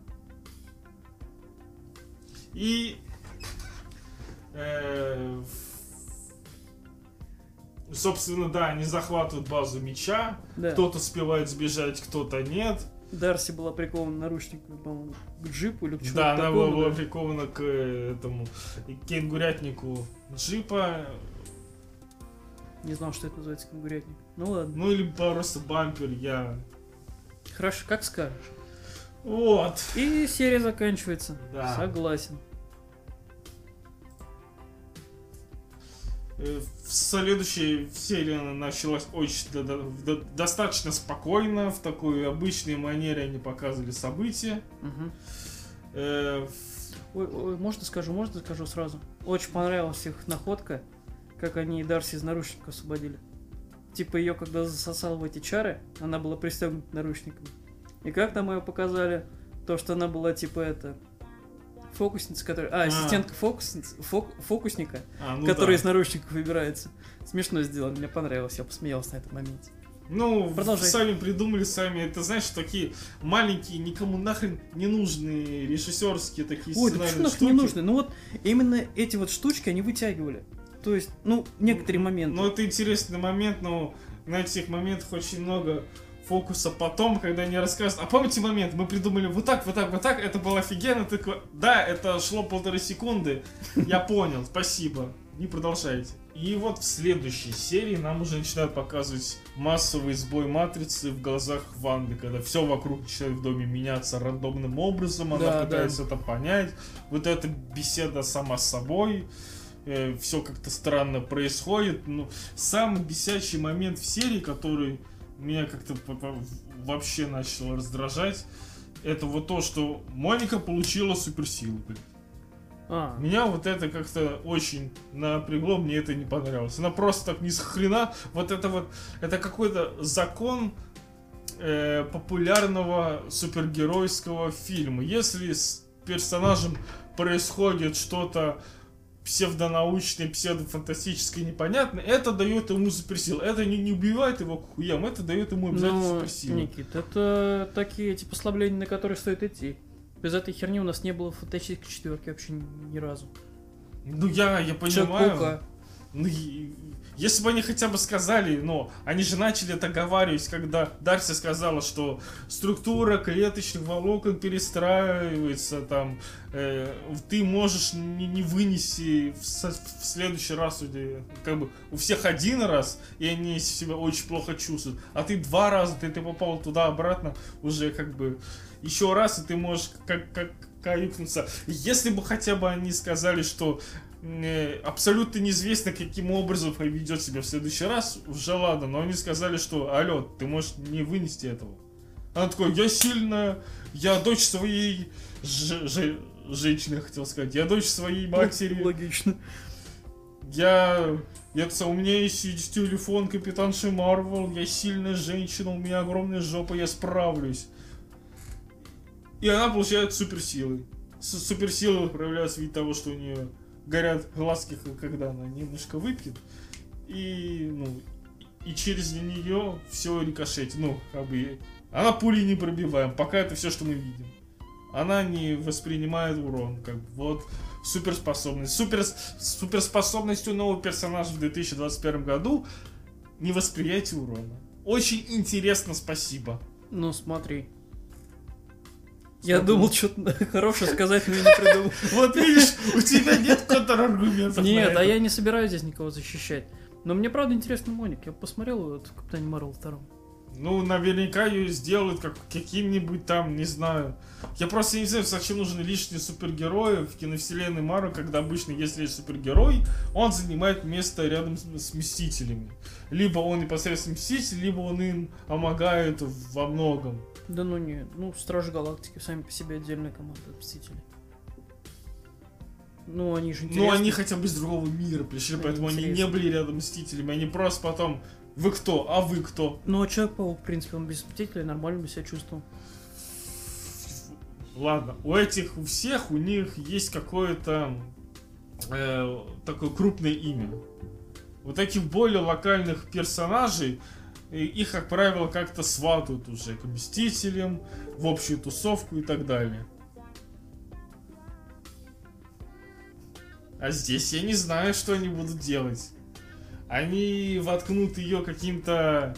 И э, собственно, да, они захватывают базу меча. Да. Кто-то успевает сбежать, кто-то нет. Дарси была прикована наручниками, по-моему, к джипу или к чему-то Да, она была, такому, была да. прикована к э, этому кенгурятнику джипа. Не знал, что это называется кенгурятник. Ну ладно. Ну или просто бампер, я... Хорошо, как скажешь. Вот. И серия заканчивается. Да. Согласен. Э, В следующей серии она началась очень до- до- до- достаточно спокойно, в такой обычной манере они показывали события. Мгм. Э, Ой, ой, можно скажу, можно скажу сразу. Очень понравилась их находка, как они Дарси из наручников освободили. Типа ее, когда засосал в эти чары, она была пристегнута наручниками. И как там ее показали? То, что она была типа это Фокусница, которая... А, А. ассистентка фокусниц... фок- фокусника, А, ну который да. из наручников выбирается. Смешно сделано, мне понравилось, я посмеялся на этом моменте. Ну, Продолжай. сами придумали, сами. Это, знаешь, такие маленькие, никому нахрен не нужные режиссерские такие Ой, да почему штуки. не нужно? Ну вот именно эти вот штучки они вытягивали. То есть, ну, некоторые моменты. Ну, это интересный момент, но на этих моментах очень много фокуса потом, когда они рассказывают. А помните момент? Мы придумали вот так, вот так, вот так. Это было офигенно. Ты такой, да, это шло полторы секунды. Я понял, спасибо. Не продолжайте. И вот в следующей серии нам уже начинают показывать массовый сбой матрицы в глазах Ванды, когда все вокруг начинает в доме меняться рандомным образом, она Да, пытается это понять. Вот эта беседа сама с собой, все как-то странно происходит. Ну, самый бесячий момент в серии, который меня как-то вообще начал раздражать, это вот то, что Моника получила суперсилу. блин. А, Меня вот это как-то очень напрягло, мне это не понравилось. Она просто так ни с хрена, вот это вот, это какой-то закон э, популярного супергеройского фильма. Если с персонажем происходит что-то псевдонаучное, псевдофантастическое, непонятное, это дает ему суперсилу. Это не, не убивает его к хуям, это дает ему обязательно ну, суперсилу. Никит, это такие эти послабления, на которые стоит идти. Без этой херни у нас не было фантастической четверки вообще ни, ни разу. Ну я, я понимаю. Человек-паука. Ну, если бы они хотя бы сказали, но они же начали это когда Дарси сказала, что структура клеточных волокон перестраивается, там, э, ты можешь не, не вынести в, в следующий раз, как бы, у всех один раз, и они себя очень плохо чувствуют, а ты два раза, ты, ты попал туда-обратно, уже как бы еще раз, и ты можешь как, как каюкнуться. Если бы хотя бы они сказали, что абсолютно неизвестно, каким образом поведет себя в следующий раз, уже ладно, но они сказали, что, алло, ты можешь не вынести этого. Она такой, я сильная, я дочь своей же- же- женщины, я хотел сказать, я дочь своей матери, Логично. я... Это, у меня есть телефон Капитанши Марвел, я сильная женщина, у меня огромная жопа, я справлюсь. И она получает суперсилы. Суперсилы проявляются в виде того, что у нее горят глазки, когда она немножко выпьет. И, ну, и через нее все рикошетит. Ну, как бы, она пули не пробиваем, пока это все, что мы видим. Она не воспринимает урон, как бы, вот суперспособность. Супер, суперспособностью нового персонажа в 2021 году не восприятие урона. Очень интересно, спасибо. Ну, смотри. Я думал что-то хорошее сказать, но я не придумал. Вот видишь, у тебя нет контраргументов. Нет, а я не собираюсь здесь никого защищать. Но мне правда интересно Моник. Я посмотрел вот в Капитане Марвел втором. Ну, наверняка ее сделают как каким-нибудь там, не знаю. Я просто не знаю, зачем нужны лишние супергерои в киновселенной Марвел, когда обычно, есть супергерой, он занимает место рядом с, с Мстителями. Либо он непосредственно Мститель, либо он им помогает во многом. Да ну не, ну Стражи Галактики сами по себе отдельная команда Мстителей. Ну они же Ну, интересны. они хотя бы из другого мира пришли, Они поэтому они не были рядом с Мстителями. Они просто потом, вы кто, а вы кто? Ну а Человек-паук, в принципе, он без Мстителей нормально бы себя чувствовал. Ладно, у этих, у всех, у них есть какое-то э, такое крупное имя. Вот таких более локальных персонажей, их, как правило, как-то сватают уже к Мстителям, в общую тусовку и так далее. А здесь я не знаю, что они будут делать. Они воткнут ее каким-то...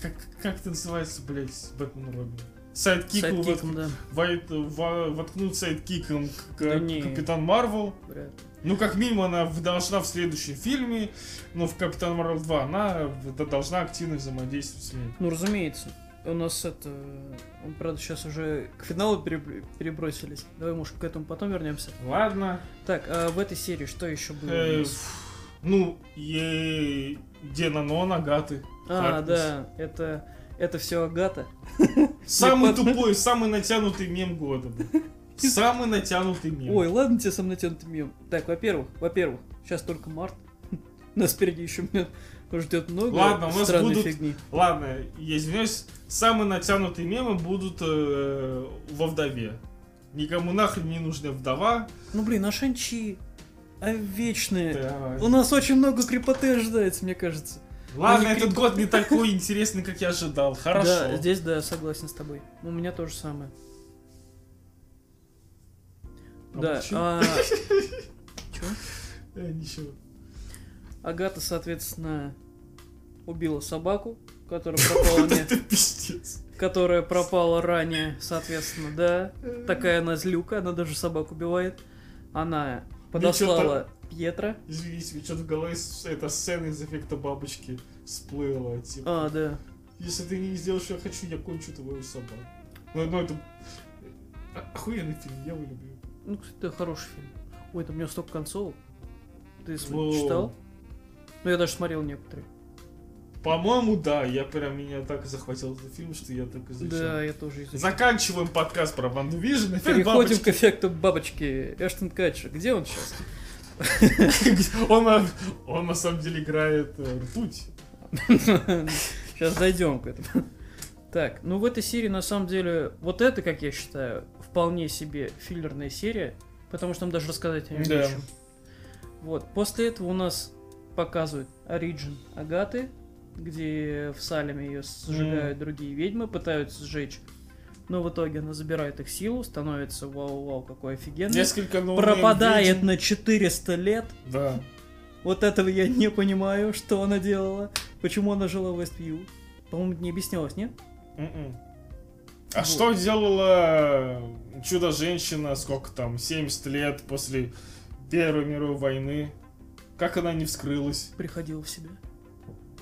Как, как это называется, блядь, Бэтмен Робин? Sidekick ом Sidekick ом, да. войт- во- воткнут sidekick ом к, к- Да не. Капитан Марвел. вряд ли. Ну, как минимум, она должна в следующем фильме, ну, в Капитан Марвел 2, она должна активно взаимодействовать с ней. Ну разумеется. У нас это... Правда, сейчас уже к финалу переб- перебросились. Давай, может, к этому потом вернемся. Ладно. Так, а в этой серии что еще было? Э, ну, и... Денанон, Агаты. А, Харкнес. да, это... Это все Агата. Самый тупой, самый натянутый мем года. был. Самый натянутый мем. Ой, ладно тебе сам натянутый мем. Так, во-первых, во-первых, сейчас только март. Нас впереди еще ждет много Ладно, у нас будут- фигни. Ладно, я извиняюсь, самые натянутые мемы будут э, во вдове. никому нахрен не нужная вдова. Ну блин, а Шанчи, а вечные. Да. У нас очень много крепоты ожидается, мне кажется. Ладно, этот крип- год не такой интересный, как я ожидал. Хорошо. Да, здесь да, согласен с тобой. У меня то же самое. Да, а... Чё? Э, ничего. Агата, соответственно, убила собаку, которая пропала, не- которая пропала ранее, соответственно, да. Такая она злюка, она даже собак убивает. Она подослала Пьетра. Извините, мне что-то в голове эта сцена из эффекта бабочки всплыла. Типа, А, да. если ты не сделаешь, что я хочу, я кончу твою собаку. Ну, ну это... Охуенный фильм, я его люблю. Ну, кстати, это хороший фильм. Ой, там у него столько концовок. Ты Воу. читал? Ну, я даже смотрел некоторые. По-моему, да, я прям меня так захватил этот фильм, что я так изучил. Да, я тоже изучил. Заканчиваем подкаст про ВандаВижн. Переходим к эффекту бабочки. Эштон Катчер. Где он сейчас? он, на- он на самом деле играет э, ртуть. Сейчас дойдем к этому. Так, ну в этой серии на самом деле, вот это, как я считаю, вполне себе филлерная серия, потому что там даже рассказать о нем Да. нечем. Вот, после этого у нас показывают Origin Агаты, где в Салеме ее сжигают другие ведьмы, пытаются сжечь. Но в итоге она забирает их силу, становится вау-вау, какой офигенный. Несколько новых пропадает ведьм. на 400 лет. Да. Вот этого я не понимаю, что она делала. Почему она жила в Вествью. По-моему, не объяснялось, нет? Мгм. А Вот. что делала Чудо-женщина, сколько там, 70 лет после Первой мировой войны? Как она не вскрылась? Приходила в себя.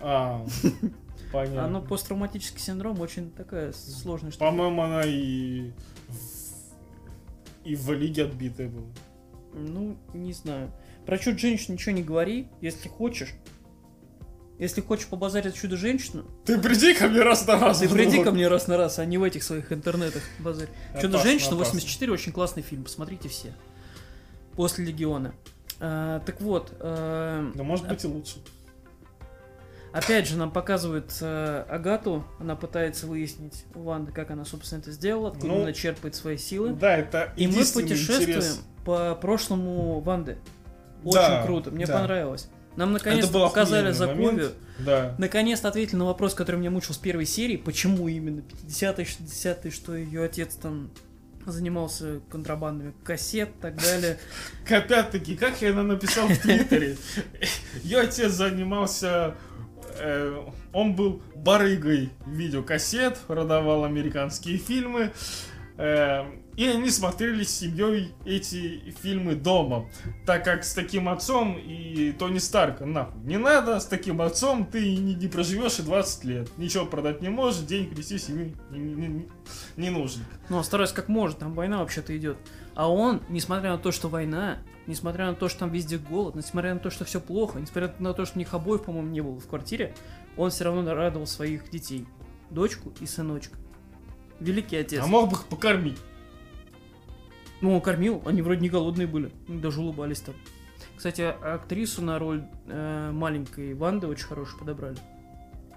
А, понятно. А, ну, посттравматический синдром очень такая сложная штука. По-моему, она и и в лиге отбитая была. Ну, не знаю. Про чудо-женщину ничего не говори, если хочешь. Если хочешь побазарить чудо-женщину, Ты приди ко мне раз на раз. ты в приди ко мне раз на раз, а не в этих своих интернетах базарь. Чудо-женщина опасно. 84 очень классный фильм, посмотрите все. После Легиона. А, так вот, а, Да может быть и лучше. Опять же, нам показывают э, Агату, она пытается выяснить у Ванды, как она, собственно, это сделала, откуда Ну, она черпает свои силы. Да, это И мы путешествуем интерес. по прошлому Ванды. Очень Да, круто, мне да. понравилось. Нам наконец-то показали Заковию. Да. Наконец-то ответили на вопрос, который меня мучил с первой серии. Почему именно 50-е, 60-е, что ее отец там занимался контрабандами кассет и так далее. Опять-таки, как я это написал в Твиттере, ее отец занимался... э, он был барыгой видеокассет, продавал американские фильмы, э, и они смотрели с семьей эти фильмы дома, так как с таким отцом и Тони Старка, нахуй, не надо, с таким отцом ты не, не проживешь и 20 лет, ничего продать не можешь, денег вести семьи не, не- не- не нужен. Ну, а стараюсь как может, там война вообще-то идет. А он, несмотря на то, что война, несмотря на то, что там везде голод, несмотря на то, что все плохо, несмотря на то, что у них обоих, по-моему, не было в квартире, он все равно радовал своих детей. Дочку и сыночка. Великий отец. А мог бы их покормить. Ну, он кормил, они вроде не голодные были, даже улыбались там. Кстати, актрису на роль э, маленькой Ванды очень хорошую подобрали.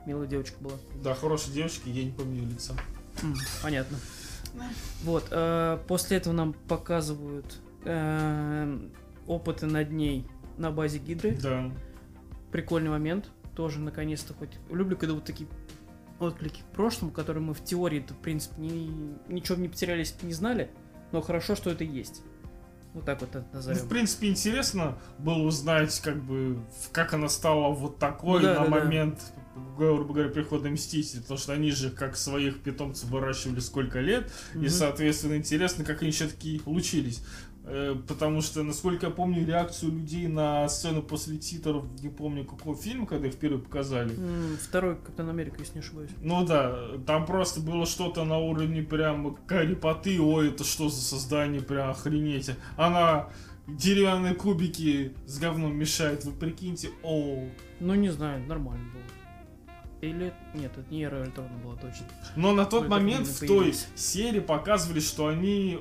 Милая девочка была. Да, хорошая девочка, я не помню лица. М, понятно. Вот, э, после этого нам показывают э, опыты над ней на базе Гидры. Да. Прикольный момент. Тоже наконец-то хоть. Люблю, когда вот такие отклики к прошлому, которые мы в теории-то, в принципе, ни- ничего не потерялись, не знали. Но хорошо, что это есть. Вот так вот это Ну, назовем. в принципе, интересно было узнать, как бы, как она стала вот такой Ну да, на да, да. момент, грубо говоря, прихода Мстителей, потому что они же как своих питомцев выращивали сколько лет, и, Мгм. соответственно, интересно, как они все таки получились. Э, Потому что, насколько я помню, реакцию людей на сцену после титров, не помню какого фильма, когда их впервые показали. Второй Капитан Америка, если не ошибаюсь. Ну да, там просто было что-то на уровне прям Гарри Потты, ой, это что за создание, прям охренеть. Она деревянные кубики с говном мешает, вы прикиньте, о. Ну, не знаю, нормально было. Или... Нет, это не Эра Альтрона была точно. Но на тот Ой, так момент в той серии показывали, что они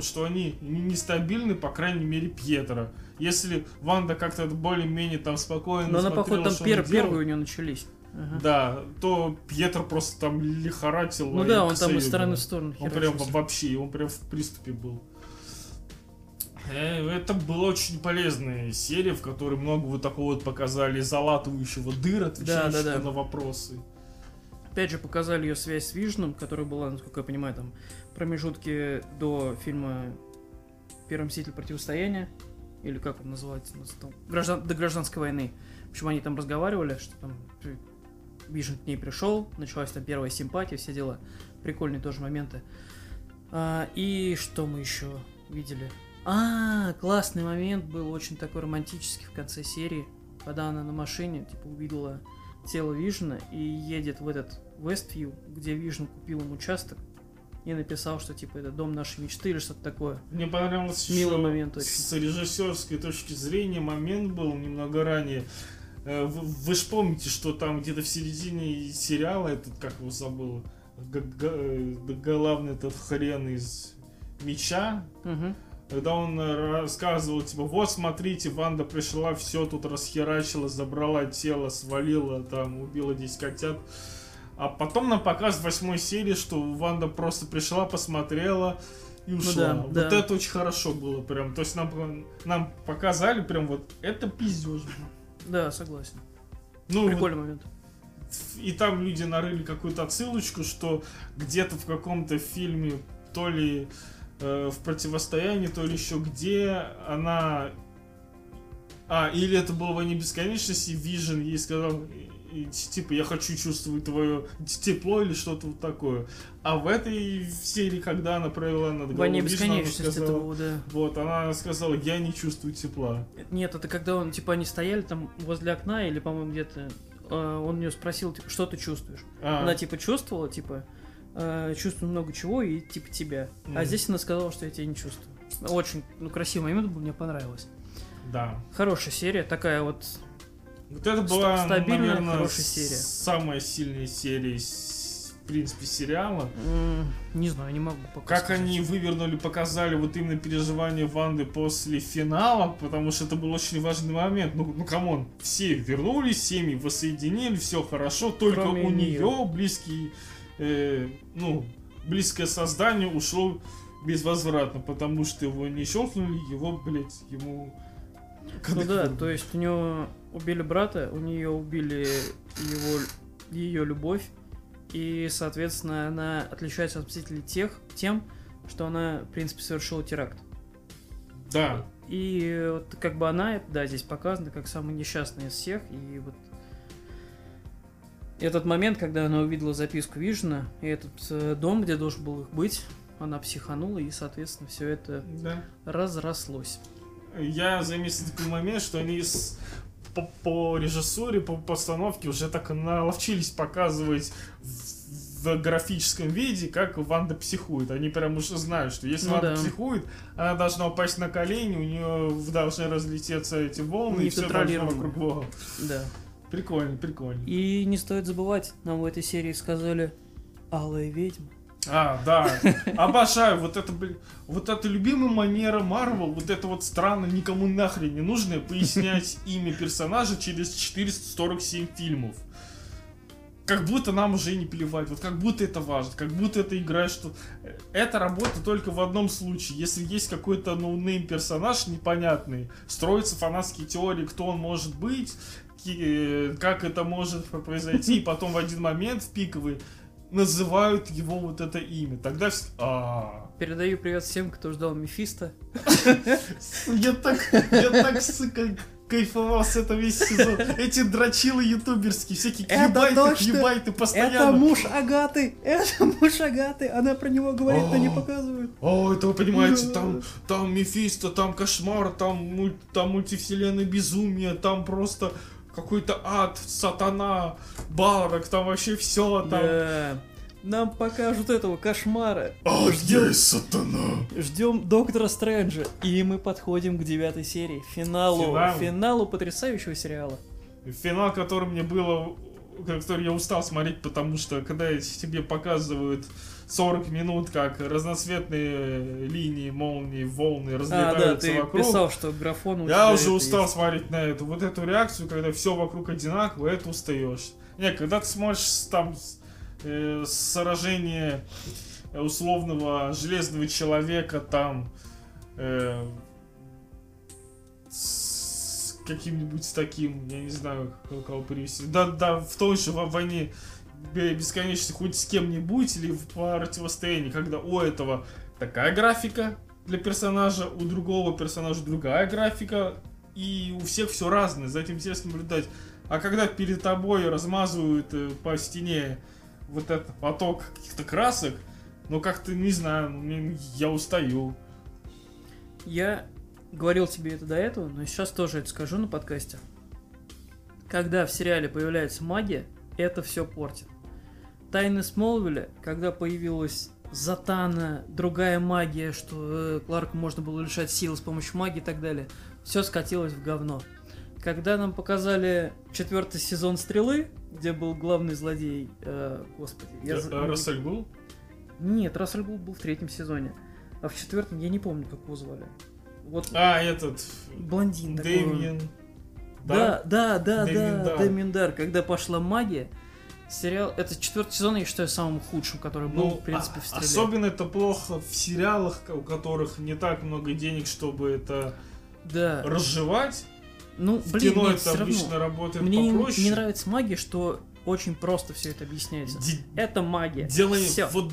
что они не- нестабильны, по крайней мере, Пьетро. Если Ванда как-то более-менее там спокойно Но она, походу, там пер- первые у нее начались. Ага. Да, то Пьетро просто там лихоратил. Ну а да, он там из стороны в сторону Он прям вообще, он прям в приступе был. Э, Это была очень полезная серия, в которой много вот такого вот показали залатывающего дыр, отвечающего да, да. на вопросы. Опять же, показали ее связь с Вижном, которая была, насколько я понимаю, там промежутки до фильма Первый мститель противостояния. Или как он называется? там? Граждан- До гражданской войны. Общем, они там разговаривали, что там Вижн к ней пришел, началась там первая симпатия, все дела. Прикольные тоже моменты. А, и что мы еще видели? А, классный момент был, очень такой романтический в конце серии, когда она на машине, типа, увидела тело Вижена и едет в этот Вествью, где Вижн купил им участок и написал, что типа это дом нашей мечты или что-то такое. Мне понравился Милый момент очень. с режиссерской точки зрения момент был немного ранее. Э, Вы, вы ж помните, что там где-то в середине сериала этот, как его забыл, э, главный этот хрен из меча, Мгм. когда он э, рассказывал, типа, вот смотрите, Ванда пришла, все тут расхерачила, забрала тело, свалила, там, убила 10 котят. А потом нам показывают в восьмой серии, что Ванда просто пришла, посмотрела и ушла. да, вот да. это очень хорошо было прям. То есть нам, нам показали прям вот это пиздеж. Да, согласен. Ну, Прикольный момент. и там люди нарыли какую-то отсылочку, что где-то в каком-то фильме, то ли э, в противостоянии, то ли еще где она... А, или это было в «Войне бесконечности», Вижен ей сказал, и- типа, я хочу чувствовать твое тепло или что-то вот такое. А в этой серии, когда она провела над В «Войне головой Вижена, она сказала- было, да. Вот, она сказала, я не чувствую тепла. Нет, это когда он, типа, они стояли там возле окна или, по-моему, где-то... э, Он у нее спросил, типа, что ты чувствуешь? А, Она, типа, чувствовала, типа, э, чувствую много чего и, типа, тебя. А Мгм. здесь она сказала, что я тебя не чувствую. Очень, ну, красивый момент был, мне понравилось. да. Хорошая серия, такая вот Вот это была, стабильная, наверное, серия. самая сильная серия, в принципе, сериала. Не знаю, не могу пока Как сказать. они вывернули, показали вот именно переживания Ванды после финала, потому что это был очень важный момент. Ну, ну come on, все вернулись, семьи воссоединили, все хорошо, только Кроме у неё. нее близкий, э, ну, близкое создание ушло безвозвратно, потому что его не щелкнули, его, блядь, ему... Ну да, то есть у него убили брата, у нее убили его ее любовь, и, соответственно, она отличается от Мстителей тех, тем, что она, в принципе, совершила теракт. Да, И вот как бы она, да, здесь показана как самая несчастная из всех, и вот этот момент, когда она увидела записку Вижена, и этот э, дом, где должен был их быть, она психанула, и, соответственно, все это да. разрослось. Я заметил такой момент, что они с- по, по режиссуре, по постановке уже так наловчились показывать в, графическом виде, как Ванда психует. Они прям уже знают, что если Ну Ванда да. психует, она должна упасть на колени, у нее должны разлететься эти волны, и все должно вокруг Бога. Да. Прикольно, прикольно. И не стоит забывать, нам в этой серии сказали Алая ведьма. А, да. Обожаю. Вот это, блин, вот это любимая манера Марвел, вот это вот странно, никому нахрен не нужно пояснять имя персонажа через 447 фильмов. Как будто нам уже и не плевать, вот как будто это важно, как будто это играет, что это работа только в одном случае, если есть какой-то no-name персонаж непонятный, строятся фанатские теории, кто он может быть, э, как это может произойти, и потом в один момент в пиковый называют его вот это имя. Тогда вс- а, Передаю привет всем, кто ждал Мефиста. я так, я так, сука, кайфовал с этого весь сезон. Эти дрочилы ютуберские, всякие кьюбайты, точно! кьюбайты Это постоянно. муж Агаты! Это муж Агаты! Она про него говорит, но не показывает. О, это вы понимаете, там, там Мефисто, там кошмар, там, там мультивселенная безумие, там просто какой-то ад, сатана, барок, там вообще все там. Да. Нам покажут этого кошмара. Ад Ждем- есть сатана. Ждем Доктора Стрэнджа. И мы подходим к девятой серии. Финалу. Финалу. Финалу потрясающего сериала. Финал, который мне было который я устал смотреть, потому что когда тебе показывают 40 минут, как разноцветные линии, молнии, волны А, разлетаются да, ты вокруг. писал, что графон Я уже устал есть. смотреть на эту вот эту реакцию, когда все вокруг одинаково, это устаешь. Не, когда ты смотришь там э, сражение условного железного человека там э, с каким-нибудь таким, я не знаю, как кого привести. Да, да, в той же во- войне бе- бесконечности хоть с кем-нибудь или в противостоянии, когда у этого такая графика для персонажа, у другого персонажа другая графика, и у всех все разное, за этим интересно наблюдать. А когда перед тобой размазывают э, по стене вот этот поток каких-то красок, ну как-то, не знаю, мне- я устаю. Я говорил тебе это до этого, но сейчас тоже это скажу на подкасте. Когда в сериале появляется магия, это все портит. Тайны Смолвиля, когда появилась Затана, другая магия, что э, Кларку можно было лишать силы с помощью магии и так далее, все скатилось в говно. Когда нам показали четвертый сезон Стрелы, где был главный злодей, э, господи, я за- Э, Рассель был? Нет, Рассель был, был в третьем сезоне, а в четвертом я не помню, как его звали. Вот А, этот... блондин такой. Дэмиен. Да, да, да, Дэмиен да. Дэмиен Дар. Когда пошла магия, сериал... Это четвертый сезон, я считаю, самым худшим, который был, Ну, в принципе, а- в стреле. особенно это плохо в сериалах, у которых не так много денег, чтобы это Да. разжевать. Ну, В блин, кино нет, это обычно равно. работает Мне не, попроще. не нравится магия, что очень просто все это объясняется. Ди- Это магия. Делай Всё. вот,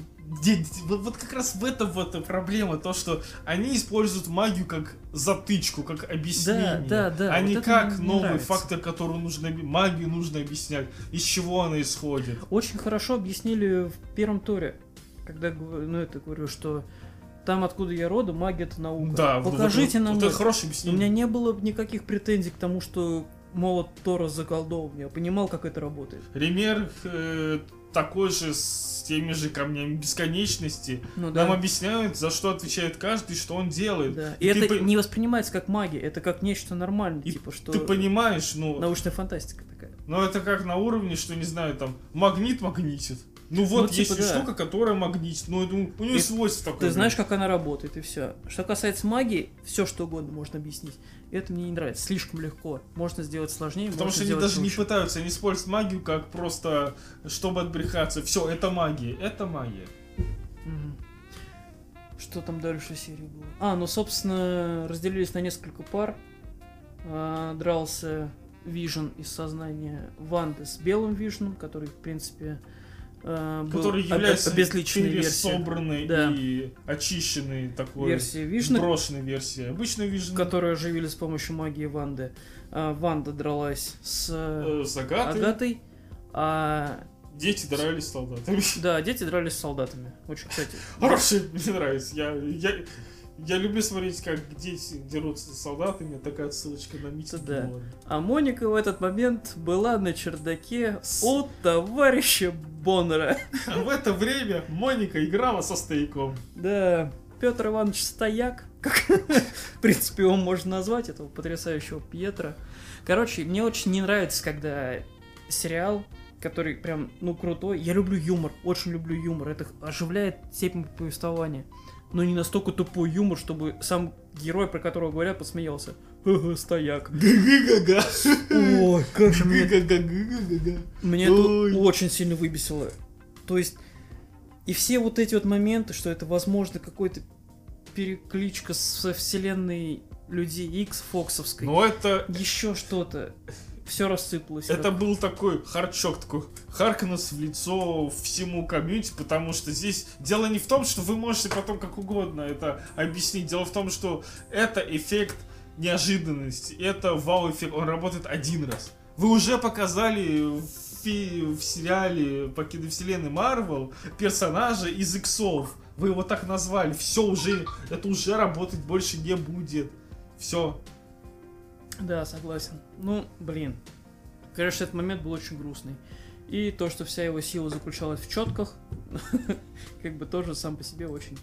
вот, как раз в этом вот проблема, то что они используют магию как затычку, как объяснение, да, да, а вот не как новый нравится. фактор, который нужно магию нужно объяснять, из чего она исходит. Очень хорошо объяснили в первом туре, когда, ну, это говорю, что там, откуда я роду, магия это наука. Да, Покажите вот, нам вот это. хорошее У объяснение. меня не было никаких претензий к тому, что молот Тора заколдовал. Я понимал, как это работает. Ремер э, такой же с теми же камнями бесконечности. Ну да. Нам объясняют, за что отвечает каждый, что он делает. Да. И И ты это по- не воспринимается как магия, это как нечто нормальное, И типа что Ты понимаешь, ну, научная фантастика такая. ну это как на уровне, что не знаю, там магнит магнитит. Ну вот Ну, есть типа, да. штука, которая магнитит. Ну, это у нее И свойство такое. Ты знаешь, как она работает, и все. Что касается магии, все что угодно можно объяснить. Это мне не нравится. Слишком легко. Можно сделать сложнее, Потому что они даже не лучше. пытаются, они используют магию как просто, чтобы отбрехаться. Все, это магия, это магия. Что там дальше серии было? А, ну, собственно, разделились на несколько пар. А, дрался Вижн из сознания Ванды с белым Вижном, который, в принципе, а, был который является обезличенной версией. пересобранной Да. и очищенной такой Версия Вижна, сброшенной версией. Обычный вижен которую оживили с помощью магии Ванды. А, Ванда дралась с э, с Агатой. Агатой, а Дети дрались с солдатами. да, дети дрались с солдатами. Очень, кстати. Хороший, мне нравится. Я, я, я люблю смотреть, как дети дерутся с солдатами. Такая ссылочка на митинг. Да. была. А Моника в этот момент была на чердаке у товарища Боннера. А в это время Моника играла со стояком. Да, Петр Иванович Стояк, как в принципе его можно назвать, этого потрясающего Пьетра. Короче, мне очень не нравится, когда сериал, который прям, ну, крутой. Я люблю юмор, очень люблю юмор. Это оживляет степень повествования. Но не настолько тупой юмор, чтобы сам герой, про которого говорят, посмеялся. Ха-ха, стояк. Га-га-га-га. Ой, как же мне Га-га-га-га-га. Меня это очень сильно выбесило. То есть, и все вот эти вот моменты, что это, возможно, какой-то перекличка со вселенной Людей X Фоксовской, Но это еще что-то, все рассыпалось. Это как- был такой харчок, такой Харкнес в лицо всему комьюнити, потому что здесь дело не в том, что вы можете потом как угодно это объяснить. Дело в том, что это эффект неожиданности, это вау-эффект, он работает один раз. Вы уже показали в, фи- в сериале по киновселенной Марвел персонажа из иксов. Вы его так назвали. Все уже, это уже работать больше не будет. Все. Да, согласен. Ну, блин. Конечно, этот момент был очень грустный. И то, что вся его сила заключалась в четках, как бы тоже сам по себе очень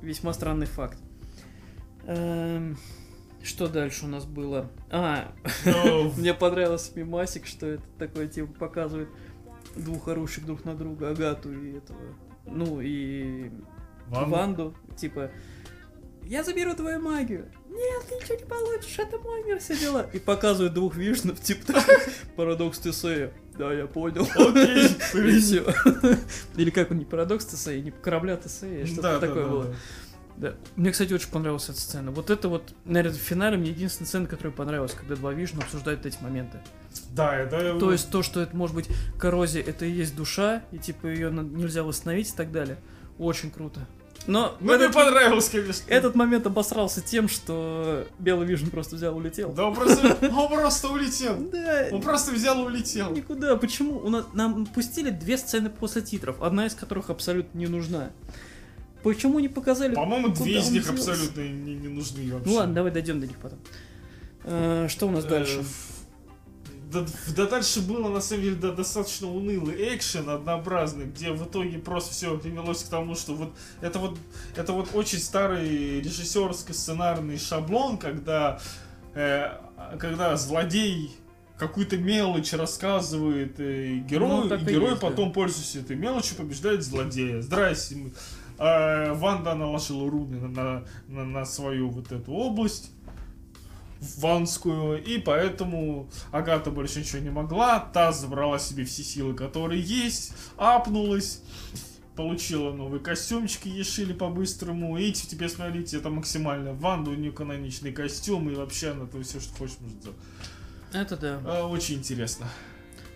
весьма странный факт. Эм, Что дальше у нас было? А, Ну, мне понравился мимасик, что это такое, типа, показывает двух орущих друг на друга, Агату и этого, ну, и Ванну. Ванду, типа, я заберу твою магию. Нет, ты ничего не получишь, это мой мир, все дела. И показывают двух вишнов, типа, такой, парадокс Тесея. Да, я понял. Окей. И все. Или как он, не парадокс Тесея, не корабля Тесея, что-то Да, да, такое да, было. да. Да. Мне, кстати, очень понравилась эта сцена. Вот это вот, наверное, в финале мне единственная сцена, которая понравилась, когда два Вишна обсуждают эти моменты. Да, это... То есть то, что это может быть коррозия, это и есть душа, и типа ее нельзя восстановить и так далее. Очень круто. Но Ну, мне этот, понравилось, конечно. этот момент обосрался тем, что Белый Вишн просто взял и улетел. Да он просто, он просто улетел. Да, Он просто взял и улетел. никуда. Почему? У нас, нам пустили две сцены после титров, одна из которых абсолютно не нужна. Почему не показали? По-моему, две из них абсолютно не, не нужны вообще. Ну ладно, давай дойдем до них потом. Э, Что у нас Э, дальше? Да, да дальше было на самом деле да, достаточно унылый экшен однообразный, где в итоге просто все привелось к тому, что вот это вот это вот очень старый режиссерский сценарный шаблон, когда э, когда злодей какую-то мелочь рассказывает э, герою, Ну, так и и герой есть, да. потом, пользуясь этой мелочью, побеждает злодея. Здрасте. А, Ванда наложила руны на, на, на свою вот эту область ванскую, и поэтому Агата больше ничего не могла, та забрала себе все силы, которые есть, апнулась, получила новый костюмчик, ей шили по-быстрому, и теперь смотрите, это максимально Ванда, у нее каноничный костюм, и вообще она то все, что хочешь, может сделать. Это да. А, очень интересно.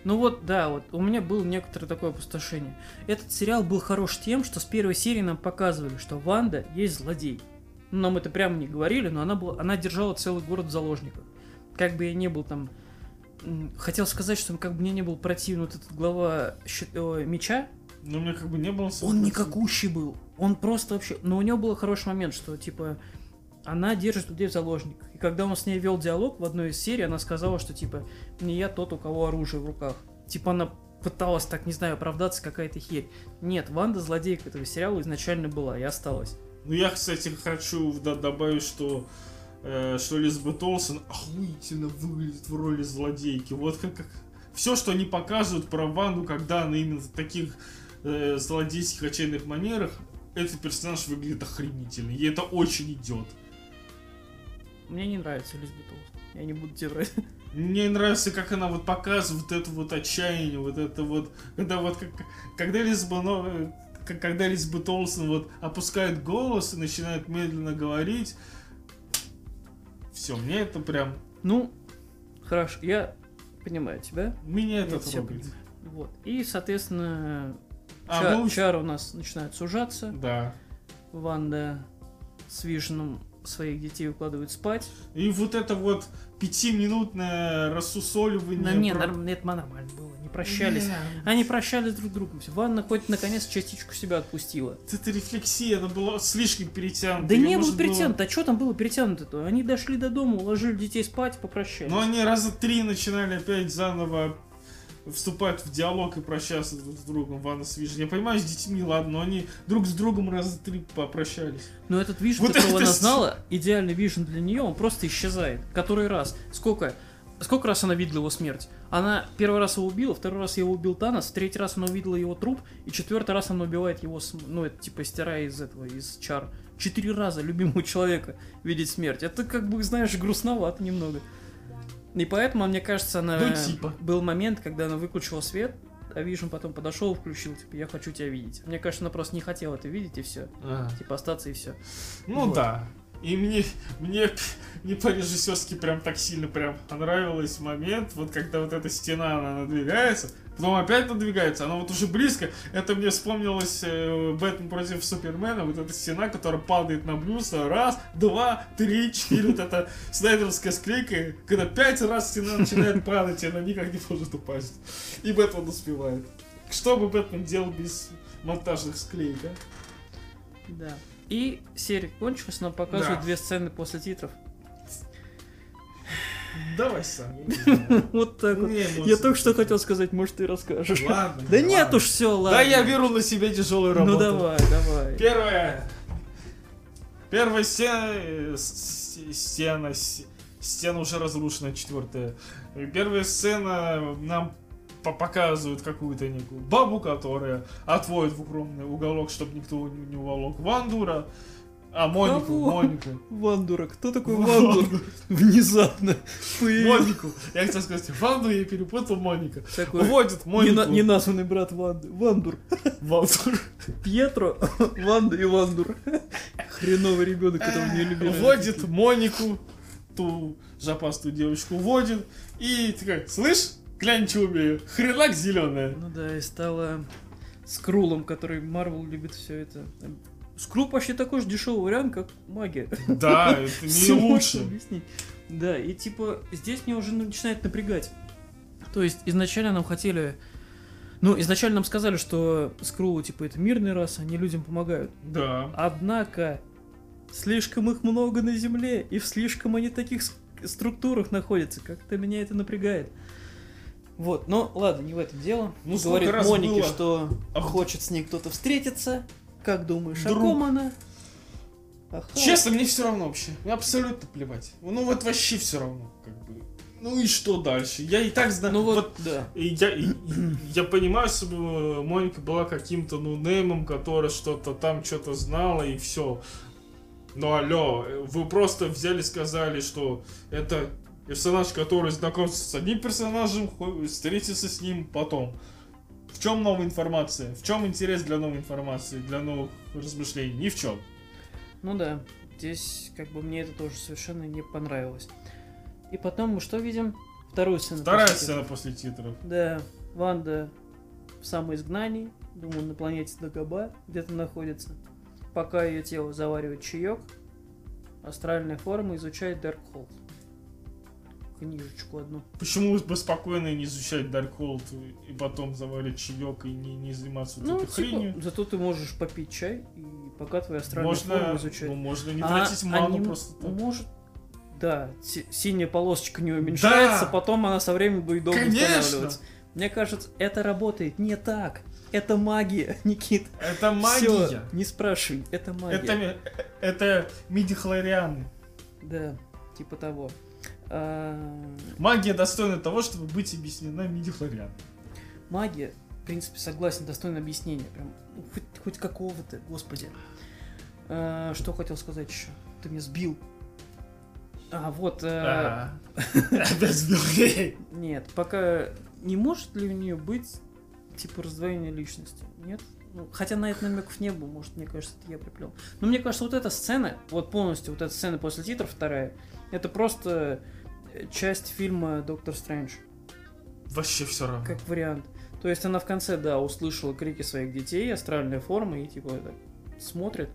Ну вот, да, вот у меня было некоторое такое опустошение. Этот сериал был хорош тем, что с первой серии нам показывали, что Ванда есть злодей. Нам это прямо не говорили, но она, была, она держала целый город в заложниках. Как бы я не был там... Хотел сказать, что как бы мне не был противен вот этот глава щит- э, меча, Но у меня как бы не было... он никакущий был. Он просто вообще... Но у него был хороший момент, что, типа, она держит людей в заложниках. И когда он с ней вел диалог в одной из серий, она сказала, что, типа, не я тот, у кого оружие в руках. Типа, она пыталась, так, не знаю, оправдаться, какая-то херь. Нет, Ванда злодейка этого сериала изначально была и осталась. Ну, я, кстати, хочу да, добавить, что э, что Элизабет Олсен охуительно выглядит в роли злодейки. Вот как, как все, что они показывают про Ванду, когда она именно в таких э, злодейских отчаянных манерах, этот персонаж выглядит охренительно. И это очень идет. Мне не нравится Элизабет Олсен. Я не буду тебе врать. Мне нравится, как она вот показывает это вот отчаяние, вот это вот, когда вот, как, когда Элизабет, ну, э, к- когда Элизабет Олсен вот опускает голос и начинает медленно говорить, все, мне это прям, Ну, хорошо, я понимаю тебя. меня это трогает. Вот. И, соответственно, А, ча- ну, чары у нас начинают сужаться. Да. Ванда с Виженом своих детей укладывает спать. И вот это вот пятиминутное рассусоливание. Да не, про- норм- это нормально было, прощались. Не, Они прощались друг с другом. Ванна хоть наконец частичку себя отпустила. Это рефлексия, она была слишком перетянута. Да не было перетянуто, а что там было перетянуто-то? Они дошли до дома, уложили детей спать, попрощались. Но они раза три начинали опять заново вступать в диалог и прощаться друг с другом, Ванда с Вижн. Я понимаю, с детьми, ладно, но они друг с другом раза три попрощались. Но этот Вижн, Вот которого это она знала, идеальный Вижн для нее, он просто исчезает. Который раз? Сколько? Сколько раз она видела его смерть? Она первый раз его убила, второй раз его убил Танос, третий раз она увидела его труп, и четвертый раз она убивает его, ну, это типа стирая из этого, из чар. Четыре раза любимого человека видеть смерть. Это как бы, знаешь, грустновато немного. И поэтому, мне кажется, она... Ну, типа. Был момент, когда она выключила свет, а Вижн потом подошел и включил, типа, я хочу тебя видеть. Мне кажется, она просто не хотела это видеть, и все. Типа, остаться и все. Ну Вот. да. И мне, мне не по-режиссерски прям так сильно прям понравилось момент, вот когда вот эта стена, она надвигается, потом опять надвигается, она вот уже близко. Это мне вспомнилось э, Бэтмен против Супермена, вот эта стена, которая падает на Брюса. Раз, два, три, четыре, вот эта снайдеровская склейка, когда пять раз стена начинает падать, и она никак не может упасть. И Бэтмен успевает. Что бы Бэтмен делал без монтажных склеек, а? Да. И серия кончилась, нам показывают Да. две сцены после титров. Давай сам. Вот так вот. Я только что хотел сказать, может, ты расскажешь. Ладно. Да нет уж, все, ладно. Да я беру на себя тяжелую работу. Ну давай, давай. Первое. Первая стена, э, стена, стена уже разрушена, четвертая. Первая сцена нам показывают какую-то некую бабу, которая отводит в укромный уголок, чтобы никто не, не уволок Вандура. А, Монику, Кого? Монику. Вандура. Кто такой Вандур. Вандур? Внезапно. появился. Монику. Я хотел сказать, Ванду я перепутал Моника. Такой Уводит не Монику. на- неназванный брат Ванды. Вандур. Вандур. Пьетро, Ванда и Вандур. Хреновый ребенок, которого не любили. Вводит Монику, ту жопастую девочку, вводит. И такая, слышь, глянь, что умею. Хренак зеленая. Ну да, и стала Скрулом, который Марвел любит все это. Скрул почти такой же дешевый вариант, как магия. Да, это не лучше. объяснить. Да, и типа здесь мне уже начинает напрягать. То есть изначально нам хотели... Ну, изначально нам сказали, что Скрулы, типа, это мирный рас, они людям помогают. Да. Однако, слишком их много на Земле, и в слишком они таких структурах находятся. Как-то меня это напрягает. Вот, но ладно, не в этом дело. Ну, Говорит Монике, было? что А- хочет с ней кто-то встретиться. Как думаешь, о Друг. ком она? Аха. Честно, мне все равно вообще. Мне абсолютно плевать. Ну вот вообще все равно, как бы. Ну и что дальше? Я и так знаю. Ну вот, да. И я, я понимаю, если бы Моника была каким-то нунеймом, который что-то там что-то знала и все. Ну алло, вы просто взяли сказали, что это персонаж, который знакомится с одним персонажем, встретится с ним потом. В чем новая информация? В чем интерес для новой информации, для новых размышлений? Ни в чем. Ну да, здесь как бы мне это тоже совершенно не понравилось. И потом мы что видим? Вторую сцену. Вторая после сцена после титров. Да, Ванда в самоизгнании, думаю, на планете Дагоба где-то находится. Пока ее тело заваривает чаек, астральная форма изучает Даркхолд. Книжечку одну. Почему бы спокойно не изучать Даркхолд и потом заварить чаек и не, не заниматься вот Ну, этой типа, хренью? зато ты можешь попить чай и пока твоя астральная Можно, форма изучает. ну, можно не А тратить ману они- просто так. Может, да, си- синяя полосочка не уменьшается, Да! потом она со временем будет долго Конечно! устанавливаться. Мне кажется, это работает не так. Это магия, Никит. Это Всё, магия. не спрашивай, это магия. Это, ми- это мидихлорианы. Да, типа того. А, Магия достойна того, чтобы быть объяснена мидихлориан. магия, в принципе, согласен, достойно объяснения. Прям, ну, хоть, хоть какого-то, господи. А, что хотел сказать еще? Ты меня сбил. А, вот. э, А. Опять сбил. Нет, пока не может ли у нее быть типа раздвоение личности? Нет? Ну, хотя на это намеков не было, может, мне кажется, это я приплел. Но мне кажется, вот эта сцена, вот полностью вот эта сцена после титров вторая, это просто э, часть фильма Доктор Стрэндж, Вообще все равно. как вариант. То есть она в конце, да, услышала крики своих детей, астральная форма, и типа так смотрит.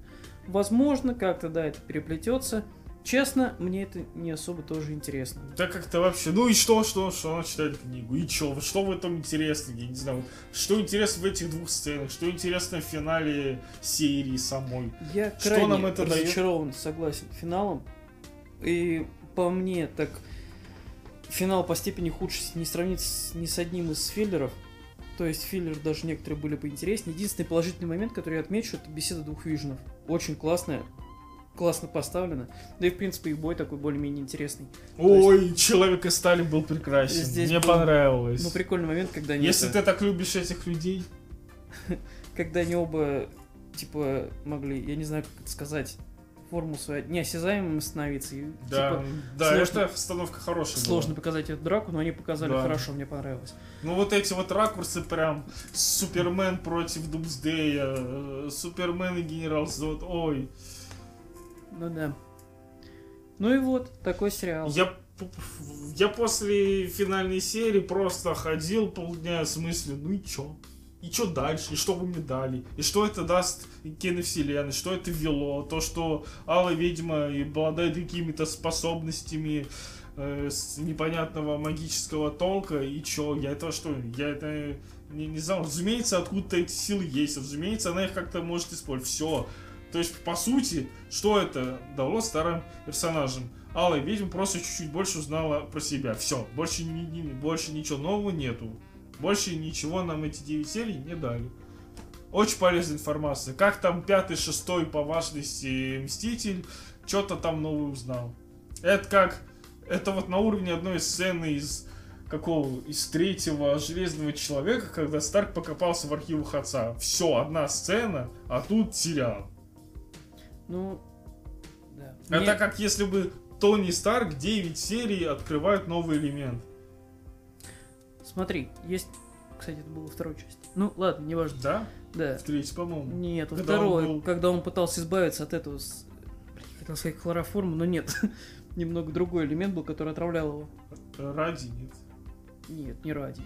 Возможно, как-то, да, это переплетется. Честно, мне это не особо тоже интересно. Так как-то вообще, ну и что, что, что она читает книгу, и что, что в этом интересно, я не знаю, что интересно в этих двух сценах, что интересно в финале серии самой. Я Что крайне нам это разочарован, согласен, финалом. И по мне, так финал по степени худшести не сравнить с, ни с одним из филлеров. То есть филлер даже некоторые были поинтереснее. Единственный положительный момент, который я отмечу, это беседа двух виженов. Очень классная, классно поставлена. Да и в принципе их бой такой более-менее интересный. Ой, Человек из стали был прекрасен, Здесь мне был- понравилось. Ну прикольный момент, когда они, Если это- ты так любишь этих людей, когда они оба типа могли, я не знаю как это сказать, форму свою неосязаемым становиться. И, да, типа, да, сложно- эта установка хорошая была. Сложно показать эту драку, но они показали Да. хорошо, мне понравилось. Ну вот эти вот ракурсы прям Супермен против Думсдея, Супермен и Генерал Зод, ой. Ну да. Ну и вот, такой сериал. Я, я после финальной серии просто ходил полдня с мыслью, ну и чё? И что дальше? И что вы мне дали? И что это даст киновселенной? Что это ввело? То, что Алла Ведьма и обладает какими-то способностями э, с непонятного магического толка. И чё? Я это что? Я это не, не знал. Разумеется, откуда-то эти силы есть. Разумеется, она их как-то может использовать. Все. То есть, по сути, что это дало старым персонажам? Алла Ведьма просто чуть-чуть больше узнала про себя. Все. Больше, ни- ни- больше ничего нового нету. Больше ничего нам эти 9 серий не дали. очень полезная информация. Как там пятый, шестой по важности Мститель, что-то там новое узнал. Это как, это вот на уровне одной сцены из какого, из третьего Железного Человека, когда Старк покопался в архивах отца. Все, одна сцена, а тут сериал. Ну, да. Это Мне- как если бы Тони Старк 9 серий открывают новый элемент. Смотри, есть... Кстати, это было во второй части. Ну, ладно, неважно. Да? Да. В третьей, по-моему. Нет, во Когда он второй, был- когда он пытался избавиться от этого, блин, хотел сказать хлороформа, но нет. Немного другой элемент был, который отравлял его. Ради нет. Нет, не ради.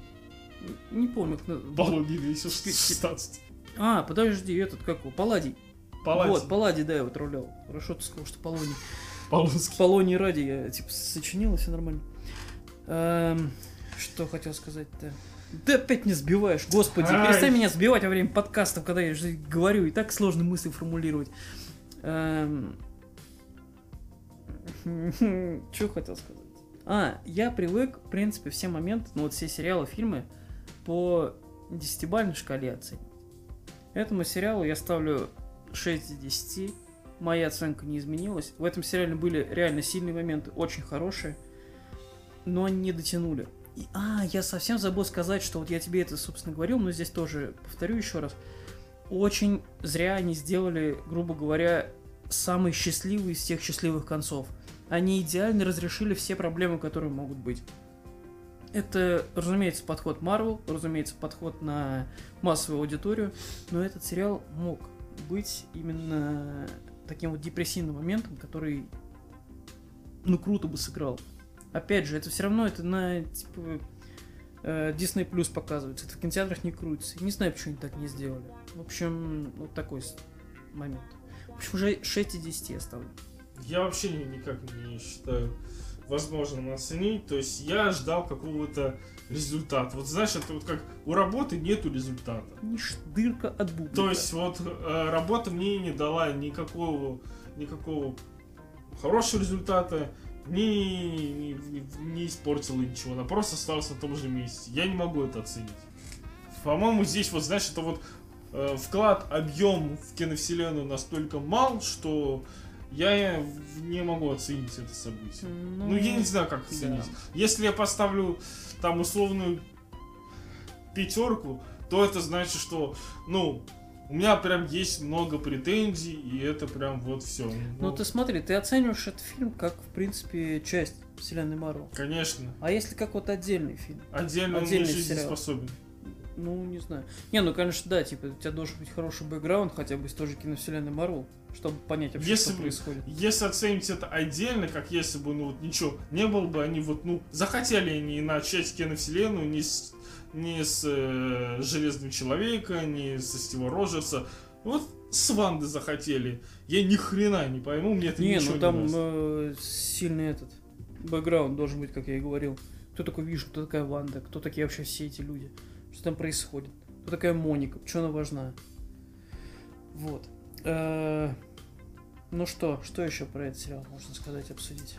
Не помню. как на- Баллоги весил Спи- 16. А, подожди, этот как его? Палладий. Палладий. Вот, Палладий, да, его отравлял. Хорошо ты сказал, что Полоний. Полонский. Полоний ради я, типа, сочинил, и все нормально. Эм, что хотел сказать-то? Да опять не сбиваешь, господи, Ай. перестань меня сбивать во время подкастов, когда я же говорю, и так сложно мысли формулировать. Эм, Что хотел сказать? А, я привык, в принципе, все моменты, ну вот все сериалы, фильмы по десятибалльной шкале оценивать. Этому сериалу я ставлю 6 из 10. Моя оценка не изменилась. В этом сериале были реально сильные моменты, очень хорошие, но они не дотянули. И, а, я совсем забыл сказать, что вот я тебе это, собственно, говорил, но здесь тоже повторю еще раз. Очень зря они сделали, грубо говоря, самый счастливый из всех счастливых концов. Они идеально разрешили все проблемы, которые могут быть. Это, разумеется, подход Marvel, разумеется, подход на массовую аудиторию, но этот сериал мог быть именно таким вот депрессивным моментом, который, ну, круто бы сыграл. Опять же, это все равно это на, типа, э, Disney Plus показывается, это в кинотеатрах не крутится. Не знаю, почему они так не сделали. В общем, вот такой момент. В общем, уже 6 из 10 я ставлю. Я вообще ни- никак не считаю возможным оценить. То есть я ждал какого-то результата. Вот знаешь, это вот как у работы нету результата. Не дырка от бублика. То есть вот э, работа мне не дала никакого, никакого хорошего результата, не, не, не испортила ничего, она просто осталась на том же месте. Я не могу это оценить. По-моему, здесь вот, знаешь, это вот э, вклад, объем в киновселенную настолько мал, что я не могу оценить это событие. Ну, я не знаю, как да. оценить. Если я поставлю там условную пятерку, то это значит, что, ну, у меня прям есть много претензий, и это прям вот все. Ну ты смотри, ты оцениваешь этот фильм как, в принципе, часть вселенной Марвел. Конечно. А если как вот отдельный фильм? Отдельно он Отдельный не жизнеспособен. Ну, не знаю. Не, ну, конечно, да, типа, у тебя должен быть хороший бэкграунд, хотя бы из той же киновселенной Марвел, чтобы понять вообще, Если что бы- происходит. Если оценить это отдельно, как если бы, ну вот ничего, не было бы они вот, ну, захотели они начать киновселенную не с, не с э, Железного Человека, не со Стива Роджерса, вот с Ванды захотели. Я ни хрена не пойму, мне это не, ничего ну там не даст. э, сильный этот бэкграунд должен быть, как я и говорил. Кто такой Виш, кто такая Ванда, кто такие вообще все эти люди, что там происходит, кто такая Моника, что она важна. Вот. Э, Ну что, что еще про этот сериал можно сказать, обсудить?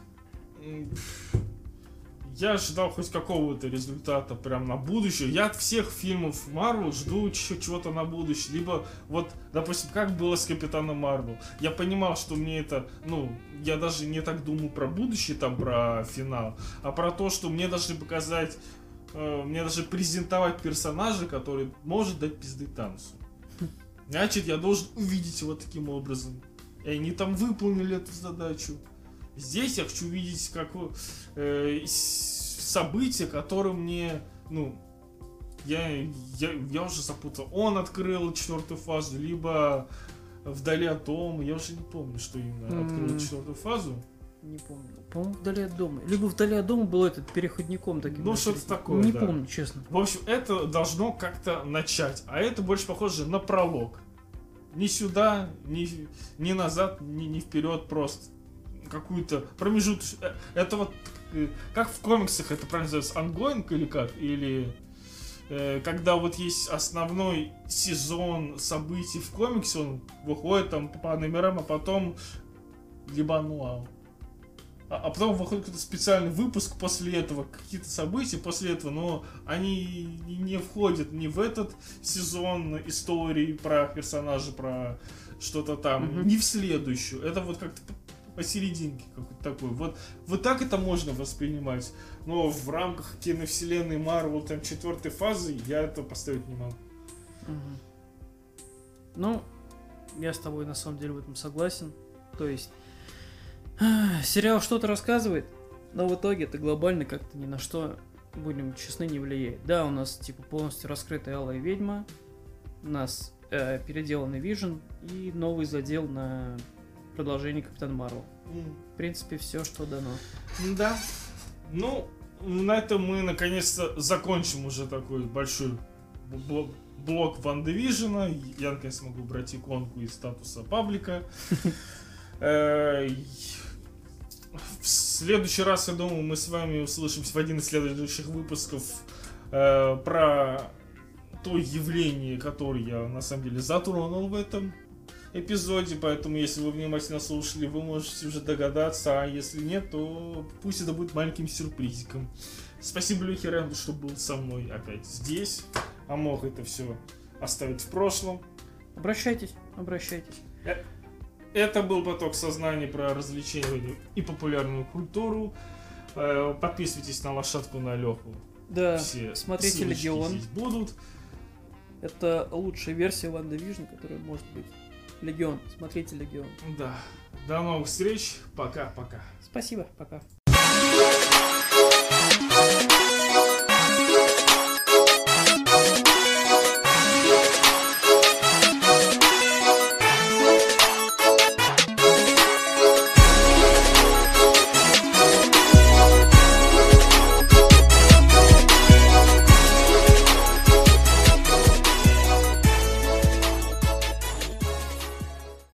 Я ожидал хоть какого-то результата прям на будущее. Я от всех фильмов Марвел жду чего-то на будущее. Либо вот, допустим, как было с Капитаном Марвел. Я понимал, что мне это, ну, я даже не так думаю про будущее, там, про финал, а про то, что мне должны показать, э, мне даже презентовать персонажа, который может дать пизды Танцу. Значит, я должен увидеть его таким образом. И они там выполнили эту задачу. Здесь я хочу видеть как э, событие, которое мне, ну, я, я, я уже запутал. Он открыл четвертую фазу, либо вдали от дома. Я уже не помню, что именно открыл М. четвертую фазу. Не помню. По-моему, вдали от дома. Либо вдали от дома был этот переходником таким. Ну, что-то такое, Не да. помню, честно. В общем, это должно как-то начать. А это больше похоже на пролог. Ни сюда, ни, ни назад, ни, ни вперед просто. Какую-то промежуточную... Это вот э, как в комиксах это правильно называется, ongoing или как? Или э, когда вот есть основной сезон событий в комиксе, он выходит там по номерам, а потом либо ануал. а, а потом выходит какой-то специальный выпуск после этого, какие-то события после этого, но они не входят ни в этот сезон истории про персонажа, про что-то там, Мгм. ни в следующую. Это вот как-то посерединке какой-то такой. Вот, вот так это можно воспринимать. Но в рамках киновселенной Марвел, там, четвертой фазы, я это поставить не могу. Мгм. Ну, я с тобой на самом деле в этом согласен. То есть, сериал что-то рассказывает, но в итоге это глобально как-то ни на что, будем честны, не влияет. Да, у нас типа полностью раскрытая Алая Ведьма, у нас э, переделанный Вижен и новый задел на продолжение Капитан Марвел. В принципе, все, что дано. Да. Ну, на этом мы наконец-то закончим уже такой большой бл- блок Ван Дивижена. Я наконец могу брать иконку из статуса паблика. Э, В следующий раз, я думаю, мы с вами услышимся в один из следующих выпусков э, про то явление, которое я на самом деле затронул в этом эпизоде, поэтому если вы внимательно слушали, вы можете уже догадаться, а если нет, то пусть это будет маленьким сюрпризиком. Спасибо Люхе Рэнду, что был со мной опять здесь, а мог это все оставить в прошлом. Обращайтесь, обращайтесь. Это был поток сознания про развлечения и популярную культуру. Э, Подписывайтесь на лошадку на Леху. Да, Все смотрите Легион. здесь будут. Это лучшая версия WandaVision, которая может быть. Легион, смотрите Легион. Да. До новых встреч. Пока-пока. Спасибо, пока.